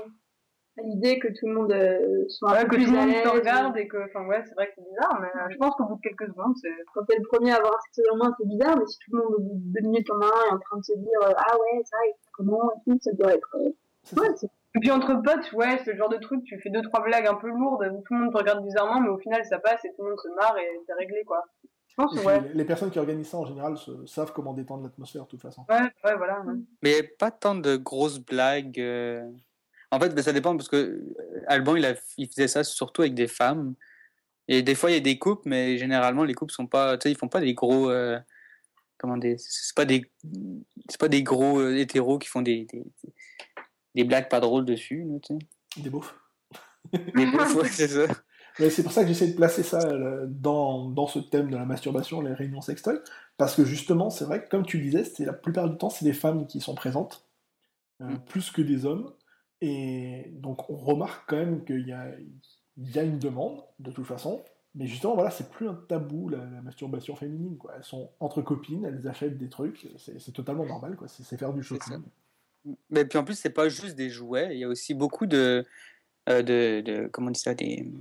D: à l'idée que tout le monde euh, soit un
C: Ouais,
D: peu
C: que
D: plus
C: tout le monde te regarde et que. Enfin, ouais, c'est vrai que c'est bizarre, mais euh, je pense qu'au bout de quelques secondes, c'est.
D: Quand t'es le premier à avoir un sextoy en main, c'est bizarre, mais si tout le monde au bout de deux minutes en main est en train de se dire ah ouais ça et comment et tout, ça doit être euh, ouais, c'est
C: Et puis entre potes, ouais, c'est le genre de truc, tu fais deux, trois blagues un peu lourdes où tout le monde te regarde bizarrement, mais au final, ça passe et tout le monde se marre et c'est réglé, quoi. Je pense
A: puis,
C: ouais.
A: Les personnes qui organisent ça en général se- savent comment détendre l'atmosphère de toute façon.
C: Ouais, ouais, voilà. ouais.
B: Mais pas tant de grosses blagues. euh. En fait, ben, ça dépend parce que euh, Alban, il, a, il faisait ça surtout avec des femmes. Et des fois, il y a des couples, mais généralement, les couples sont pas. Tu sais, ils font pas des gros. euh, Comment des. C'est pas des. C'est pas des gros euh, hétéros qui font des, des, des blagues pas drôles dessus. là, tu sais.
A: Des beaufs.
B: Des beaufs, ouais, c'est ça.
A: Mais c'est pour ça que j'essaie de placer ça euh, dans, dans ce thème de la masturbation, les réunions sextoy, parce que justement, c'est vrai que comme tu disais, c'est la plupart du temps, c'est des femmes qui sont présentes, euh,
B: Mm.
A: plus que des hommes, et donc on remarque quand même qu'il y a, il y a une demande, de toute façon, mais justement, voilà, c'est plus un tabou, la, la masturbation féminine, quoi. Elles sont entre copines, elles achètent des trucs, c'est totalement normal, quoi. C'est faire du shopping.
B: Mais puis en plus, c'est pas juste des jouets. Il y a aussi beaucoup de. euh, de, de comment on dit ça Des.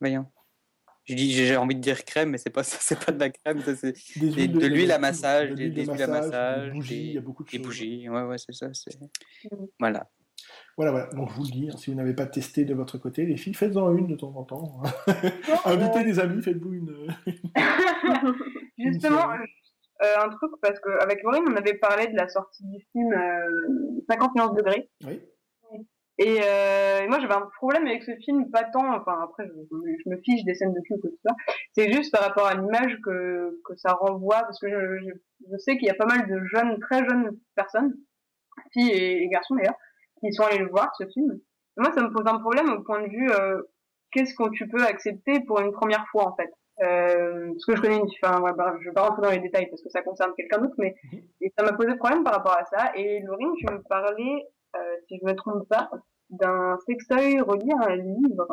B: Voyons. J'ai envie de dire crème, mais c'est pas ça, c'est pas de la crème, ça, c'est
A: Des
B: Des-
A: huiles
B: de l'huile à
A: de-
B: massage,
A: de
B: des- huiles à massage,
A: des bougies, il y a beaucoup de
B: des
A: choses.
B: bougies. Ouais, ouais, c'est ça. c'est-
C: Mhm.
B: Voilà.
A: Voilà, voilà. Donc je vous le dis, hein, si vous n'avez pas testé de votre côté, les filles, faites-en une de temps en temps. Invitez des amis, faites-vous une.
C: Justement,
A: Une
C: euh, un truc, parce que avec Laurine, on avait parlé de la sortie du film euh, 50 nuances degrés.
A: Oui.
C: Et, euh, et moi, j'avais un problème avec ce film, pas tant, enfin après, je, je me fiche des scènes de cul et tout ça. C'est juste par rapport à l'image que, que ça renvoie, parce que je, je, je sais qu'il y a pas mal de jeunes, très jeunes personnes, filles et, et garçons d'ailleurs, qui sont allés le voir, ce film. Et moi, ça me pose un problème au point de vue, euh, qu'est-ce que tu peux accepter pour une première fois, en fait euh, parce que je connais une, enfin, ouais, bref, je vais pas rentrer dans les détails parce que ça concerne quelqu'un d'autre, mais
A: Mhm.
C: et ça m'a posé problème par rapport à ça. Et Laurine, tu me parlais, si je me trompe pas, d'un sextoy relié à un livre.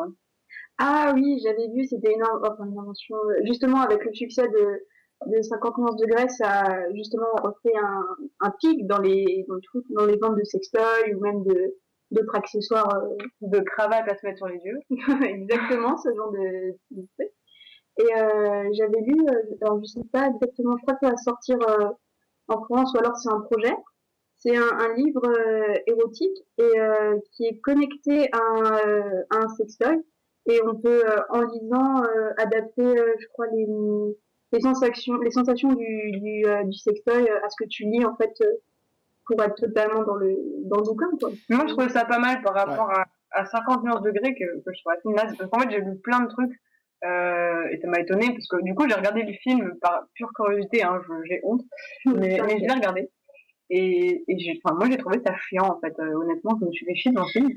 D: Ah oui, j'avais vu, c'était une, in- enfin, une invention. euh, Justement, avec le succès de, de 50 nuances degrés, ça a justement refait un, un pic dans les, dans, tout- dans les ventes de sextoy ou même de d'autres accessoires. euh,
C: de cravate à se mettre sur les yeux.
D: exactement, ce genre de, de truc. Et euh, j'avais lu, euh, alors je sais pas exactement, je crois que ça va sortir euh, en France ou alors c'est un projet. C'est un, un, livre euh, érotique et euh, qui est connecté à un, euh, à un sextoy. Et on peut, en lisant, adapter, je crois, les, les sensations, les sensations du, du, du sextoy à ce que tu lis, en fait, pour être totalement dans le, dans le bouquin, quoi.
C: Moi, je trouvais ça pas mal par rapport à, à 50 nuances degrés que, que je trouvais assez naze. Parce qu'en fait, j'ai lu plein de trucs euh, et ça m'a étonné parce que du coup j'ai regardé le film par pure curiosité, hein, j'ai honte, mais, mais je l'ai regardé et, et j'ai, enfin moi j'ai trouvé ça chiant en fait. Euh, honnêtement, je me suis fait chier dans le film.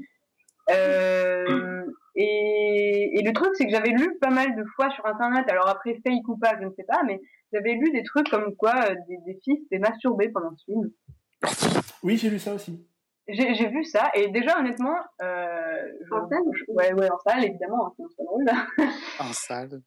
C: Euh, et, et le truc c'est que j'avais lu pas mal de fois sur internet, alors après fake ou pas, je ne sais pas, mais j'avais lu des trucs comme quoi euh, des, des filles s'étaient masturbées pendant ce film.
A: Oui, j'ai lu ça aussi.
C: J'ai vu ça et déjà honnêtement, euh, je,
D: en salle,
C: ouais ouais en salle évidemment, hein, sinon c'est drôle.
B: En salle.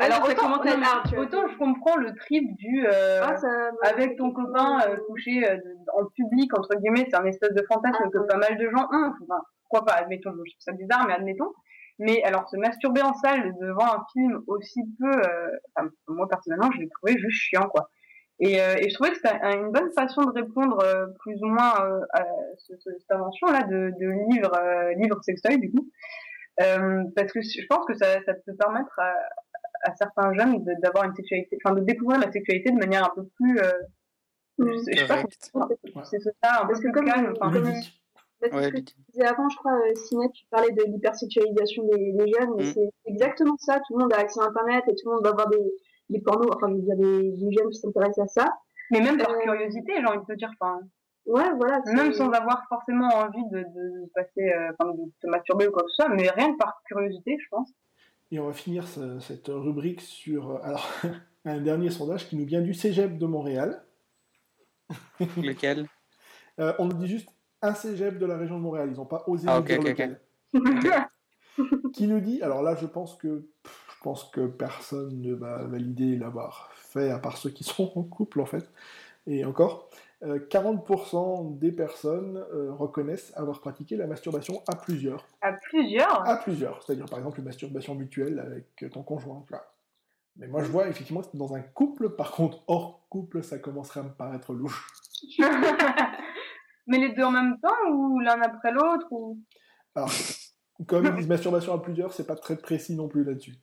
C: Alors autant, autant, autant, je comprends le trip du euh,
D: ah, ça,
C: avec ton copain euh, couché euh, en public entre guillemets, c'est un espèce de fantasme
D: Ah,
C: que
D: ouais.
C: pas mal de gens ont. Enfin, pourquoi pas, admettons, je trouve ça bizarre, mais admettons. Mais alors se masturber en salle devant un film aussi peu, euh, enfin, moi personnellement, je l'ai trouvé juste chiant quoi. Et, euh, et je trouvais que c'était un- une bonne façon de répondre euh, plus ou moins euh, à ce- ce- cette invention là de, de livre euh, livre sextoy du coup. Euh, parce que je pense que ça, ça peut permettre à, à certains jeunes d'avoir une sexualité, enfin de découvrir la sexualité de manière un peu plus, euh,
D: Mm.
C: je sais pas, c'est ça, un peu
D: Parce que
C: plus
D: comme-
C: calme. Enfin,
B: Ouais,
D: ce que tu disais avant, je crois, euh, Ciné, tu parlais de l'hypersexualisation des, des jeunes, et
B: Mm.
D: c'est exactement ça. Tout le monde a accès à Internet et tout le monde va voir des, des pornos, enfin, je veux dire, des, des jeunes qui s'intéressent à ça.
C: mais même par
D: Euh,
C: curiosité, j'ai envie de te dire, enfin,
D: Ouais, voilà.
C: même sans avoir forcément envie de, de passer, euh, enfin, de se masturber ou quoi que ce soit, mais rien que par curiosité, je pense.
A: Et on va finir ce- cette rubrique sur euh, alors, un dernier sondage qui nous vient du Cégep de Montréal.
B: Lequel?
A: Euh, on nous dit juste un Cégep de la région de Montréal. Ils n'ont pas osé
B: Ah,
A: nous dire lequel. qui nous dit, alors là je pense que pff, je pense que personne ne va valider l'avoir fait à part ceux qui sont en couple en fait. Et encore, euh, 40% des personnes euh, reconnaissent avoir pratiqué la masturbation à plusieurs.
C: À plusieurs?
A: À plusieurs, c'est-à-dire par exemple une masturbation mutuelle avec ton conjoint. Mais moi je vois effectivement que dans un couple, par contre hors couple, ça commencerait à me paraître louche.
C: mais les deux en même temps ou l'un après l'autre ou?
A: Alors, comme ils disent masturbation à plusieurs, c'est pas très précis non plus là-dessus.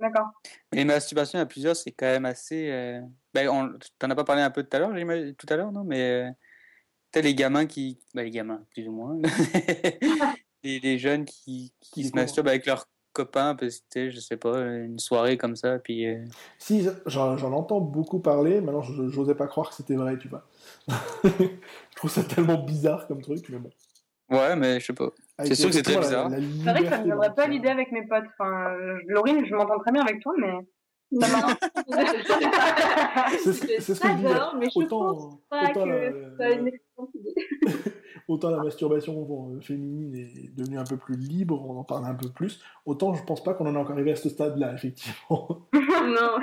C: D'accord.
B: Les masturbations à plusieurs, c'est quand même assez. Euh... Ben, on... T'en as pas parlé un peu tout à l'heure, j'imagine- tout à l'heure, non Mais euh, t'as les gamins qui. Ben, les gamins, plus ou moins. les, les jeunes qui, qui
A: Qui
B: se masturbent avec leurs copains, parce que, je sais pas, une soirée comme ça, puis. euh,
A: Si, j'en j'en entends beaucoup parler, maintenant je- j'osais pas croire que c'était vrai, tu vois. je trouve ça tellement bizarre comme truc, mais bon.
B: Ouais, mais je sais pas.
A: Avec,
B: sûr que c'est très bizarre.
C: C'est vrai que ça me viendrait pas l'idée avec mes potes. Enfin, euh, Laurine, je m'entends très bien avec toi, mais.
A: C'est ce, que- je disais.
D: Mais je pense
A: Autant,
D: pas
A: autant,
D: que ça a
A: la,
D: une excellente idée.
A: autant la masturbation bon, euh, féminine est devenue un peu plus libre, on en parle un peu plus, autant je pense pas qu'on en est encore arrivé à ce stade-là, effectivement.
D: non.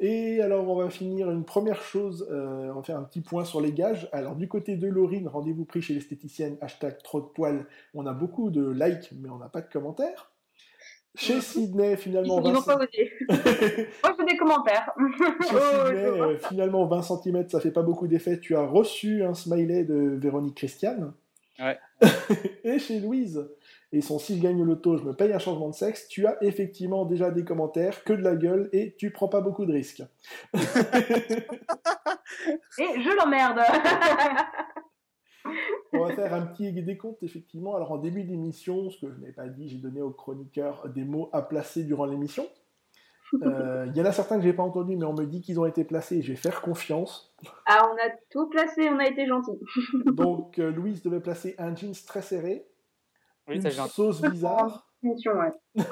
A: Et alors, on va finir une première chose, euh, on va faire un petit point sur les gages. Alors, du côté de Laurine, rendez-vous pris chez l'esthéticienne, hashtag trop de poils. On a beaucoup de likes, mais on n'a pas de commentaires. Chez Sydney,
D: Ils
A: finalement,
D: ils n'ont
A: 20
D: pas osé.
C: Moi, j'ai des commentaires.
A: Chez
C: Oh,
A: Sydney, euh, finalement, 20 cm, ça fait pas beaucoup d'effet. Tu as reçu un smiley de Véronique Christiane.
B: Ouais.
A: et chez Louise, et son si je gagne le loto, je me paye un changement de sexe, tu as effectivement déjà des commentaires, que de la gueule, et tu prends pas beaucoup de risques.
C: Et je l'emmerde.
A: On va faire un petit décompte, effectivement. Alors, en début d'émission, ce que je n'ai pas dit, j'ai donné aux chroniqueurs des mots à placer durant l'émission. Euh, Il y en a certains que j'ai pas entendus, mais on me dit qu'ils ont été placés, je vais faire confiance.
D: Ah, on a tout placé, on a été gentils.
A: Donc, euh, Louise devait placer un jeans très serré,
B: Oui,
A: une sauce bizarre,
C: Mission, ouais.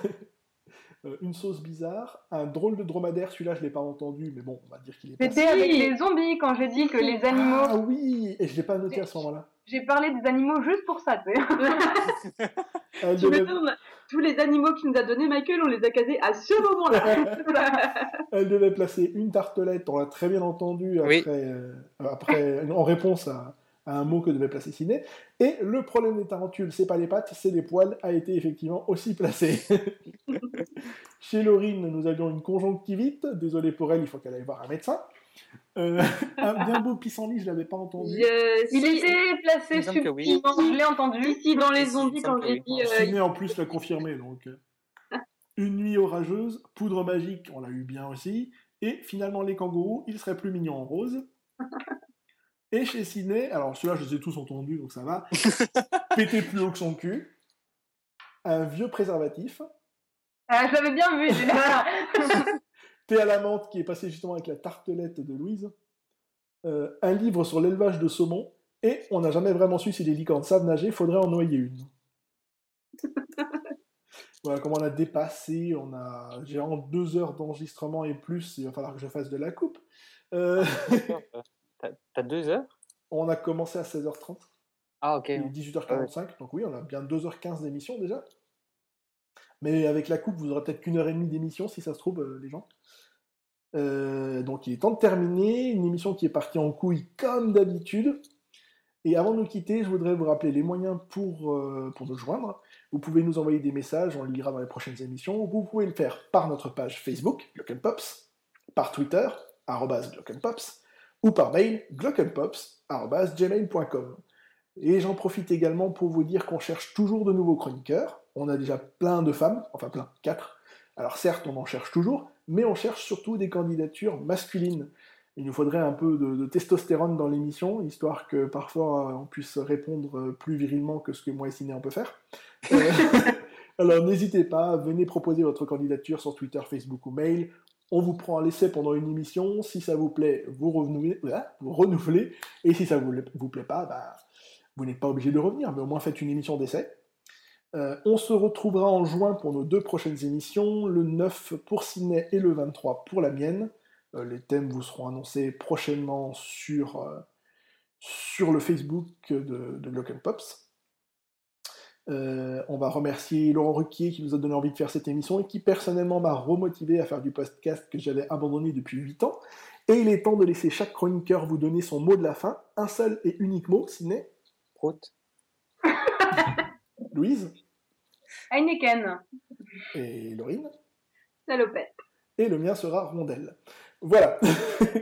A: Euh, une sauce bizarre, un drôle de dromadaire, celui-là je l'ai pas entendu, mais bon, on va dire qu'il est.
C: C'était avec les zombies quand j'ai dit que les animaux.
A: Ah oui, et je l'ai pas noté à ce moment-là.
C: J'ai parlé des animaux juste pour ça, tu sais.
A: Elle
D: Tu
A: devait,
D: m'étonnes, tous les animaux qu'il nous a donné Michael, on les a casés à ce moment-là.
A: elle devait placer une tartelette, on l'a très bien entendu après,
B: Oui.
A: euh, après, en réponse à, à un mot que devait placer Ciné. Et le problème des tarentules, c'est pas les pattes, c'est les poils, a été effectivement aussi placé. Chez Laurine, nous avions une conjonctivite. Désolé pour elle, il faut qu'elle aille voir un médecin. Euh, un bien beau pissenlit, je l'avais pas entendu.
C: Je- Il
D: Si-
C: était placé
B: que oui.
C: subtilement, je l'ai entendu.
D: Ici, dans les zombies, quand j'ai dit... euh,
A: Ciné en plus l'a confirmé, donc. Une nuit orageuse, poudre magique, on l'a eu bien aussi. Et finalement, les kangourous, ils seraient plus mignons en rose. Et chez Ciné, alors ceux-là, je les ai tous entendus, donc ça va. Péter plus haut que son cul. Un vieux préservatif.
C: Ah, je l'avais bien vu.
A: Thé à la menthe qui est passé justement avec la tartelette de Louise. Euh, un livre sur l'élevage de saumon. Et on n'a jamais vraiment su si les licornes savent nager, faudrait en noyer une. voilà comment on a dépassé. On a, j'ai en deux heures d'enregistrement et plus, il va falloir que je fasse de la coupe. Euh,
B: T'as deux heures?
A: On a commencé à 16h30
B: Ah, ok.
A: et 18h45, donc oui, on a bien 2h15 d'émission déjà. Mais avec la coupe, vous aurez peut-être qu'une heure et demie d'émission si ça se trouve, euh, les gens. Euh, donc il est temps de terminer. Une émission qui est partie en couille comme d'habitude. Et avant de nous quitter, je voudrais vous rappeler les moyens pour, euh, pour nous joindre. Vous pouvez nous envoyer des messages, on les lira dans les prochaines émissions. Vous pouvez le faire par notre page Facebook, Glockenpops, par Twitter, arrobas Glockenpops, ou par mail, glockenpops.gmail.com. Et j'en profite également pour vous dire qu'on cherche toujours de nouveaux chroniqueurs. On a déjà plein de femmes, enfin plein, quatre. Alors certes, on en cherche toujours, mais on cherche surtout des candidatures masculines. Il nous faudrait un peu de, testostérone dans l'émission, histoire que parfois euh, on puisse répondre euh, plus virilement que ce que moi et Ciné on peut faire. Euh, alors n'hésitez pas, venez proposer votre candidature sur Twitter, Facebook ou mail. On vous prend à l'essai pendant une émission. Si ça vous plaît, vous renouvelez. voilà, vous renouvelez. Et si ça vous, vous plaît pas, bah, vous n'êtes pas obligé de revenir, mais au moins faites une émission d'essai. Euh, on se retrouvera en juin pour nos deux prochaines émissions, le 9 pour Sydney et le 23 pour la mienne. Euh, les thèmes vous seront annoncés prochainement sur, euh, le Facebook de, de Pops. Euh, on va remercier Laurent Ruquier qui nous a donné envie de faire cette émission et qui personnellement m'a remotivé à faire du podcast que j'avais abandonné depuis 8 ans. Et il est temps de laisser chaque chroniqueur vous donner son mot de la fin, un seul et unique mot, Sydney,
B: Prout.
A: Louise
C: Heineken.
A: et Laurine.
D: Salopette.
A: et le mien sera rondelle. Voilà.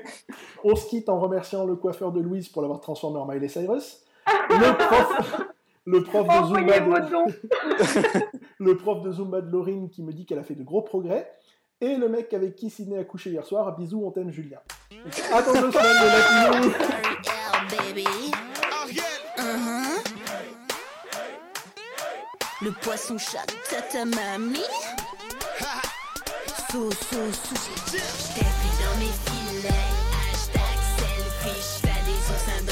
A: On se quitte en remerciant le coiffeur de Louise pour l'avoir transformé en Miley Cyrus. Le prof, le prof de Zumba de,
C: le
A: prof de Zumba de Laurine qui me dit qu'elle a fait de gros progrès. Et le mec avec qui Sidney a couché hier soir. Bisous, on t'aime Julien. Attends deux semaines.
E: Uh-huh. Le poisson chat, ta mamie. So, so. T'es pris dans mes filets. Hashtag selfish. T'as des oursins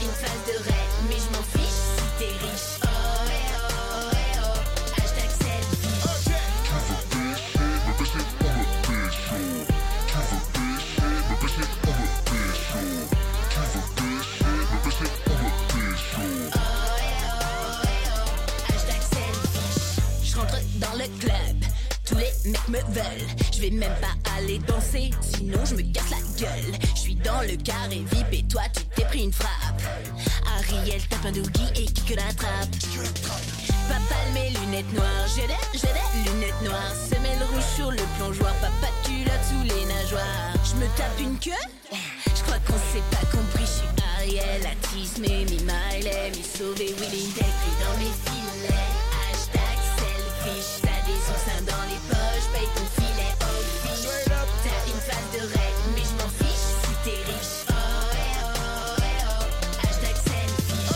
E: une face de me veulent. Je vais même pas aller danser, sinon je me casse la gueule. Je suis dans le carré VIP et toi tu t'es pris une frappe. Ariel tape un doogie et qui que la trappe. Papa mes lunettes noires, j'ai des, j'ai des lunettes noires. Semelle rouge sur le plongeoir, papa de culotte sous les nageoires. Je me tape une queue, je crois qu'on s'est pas compris. Je suis Ariel, Atis, mais mi Miley, mi sauvé, Willy, t'es dans mes filets. Hashtag selfish, t'as des oursins dans ton filet au fiche. T'as une face de rêve, mais je m'en fiche si t'es riche. Oh, eh, oh, eh, oh. Hashtag selfish.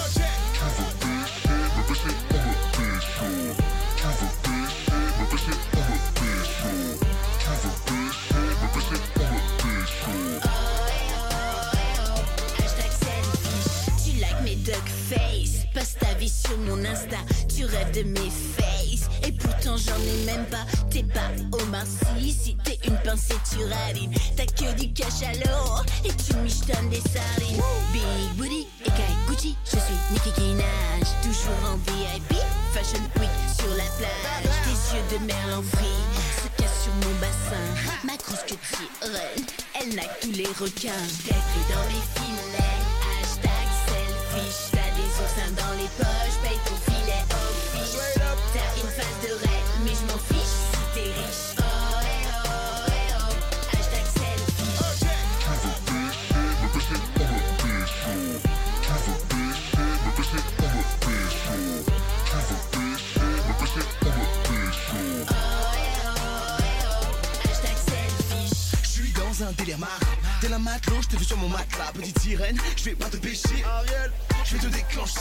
E: Hashtag selfish. Tu likes mes duck face. Passe ta vie sur mon Insta. Tu rêves de mes faces. Pourtant j'en ai même pas. T'es pas Omar Sy. Si t'es une pincée, tu radines. T'as que du cachalot. Et tu michetonnes des sardines. Big booty et Kai Gucci. Je suis Nicki Minaj. Toujours en VIP. Fashion Week sur la plage. Des yeux de mer en vrille. Se casse sur mon bassin. Ma grosse que tire. Elle n'a que tous les requins. T'es pris dans mes filets. Hashtag selfish. T'as des oursins dans les poches. Paye ton un délire marre T'es la
F: matelot, je te vu sur mon matelas. Petite sirène, je vais pas te pêcher Ariel, je vais te déclencher.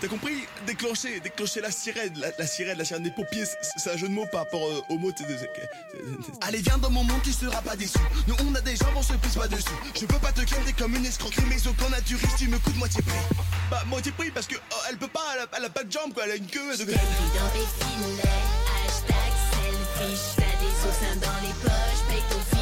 F: T'as compris? Déclencher, déclencher la sirène. La, sirène, la sirène des pompiers C'est un jeu de mots par rapport euh, au mot Allez viens dans mon monde, tu seras pas déçu. Nous on a des gens, on se pisse pas dessus. Je peux pas te calmer comme une escroquerie Mais au qu'on a du risque, tu me coûtes moitié prix. Bah moitié prix parce que oh, elle peut pas, elle a, pas de jambes quoi, elle a une queue
E: dans les filets, hashtag selfie J'fais des dans les poches,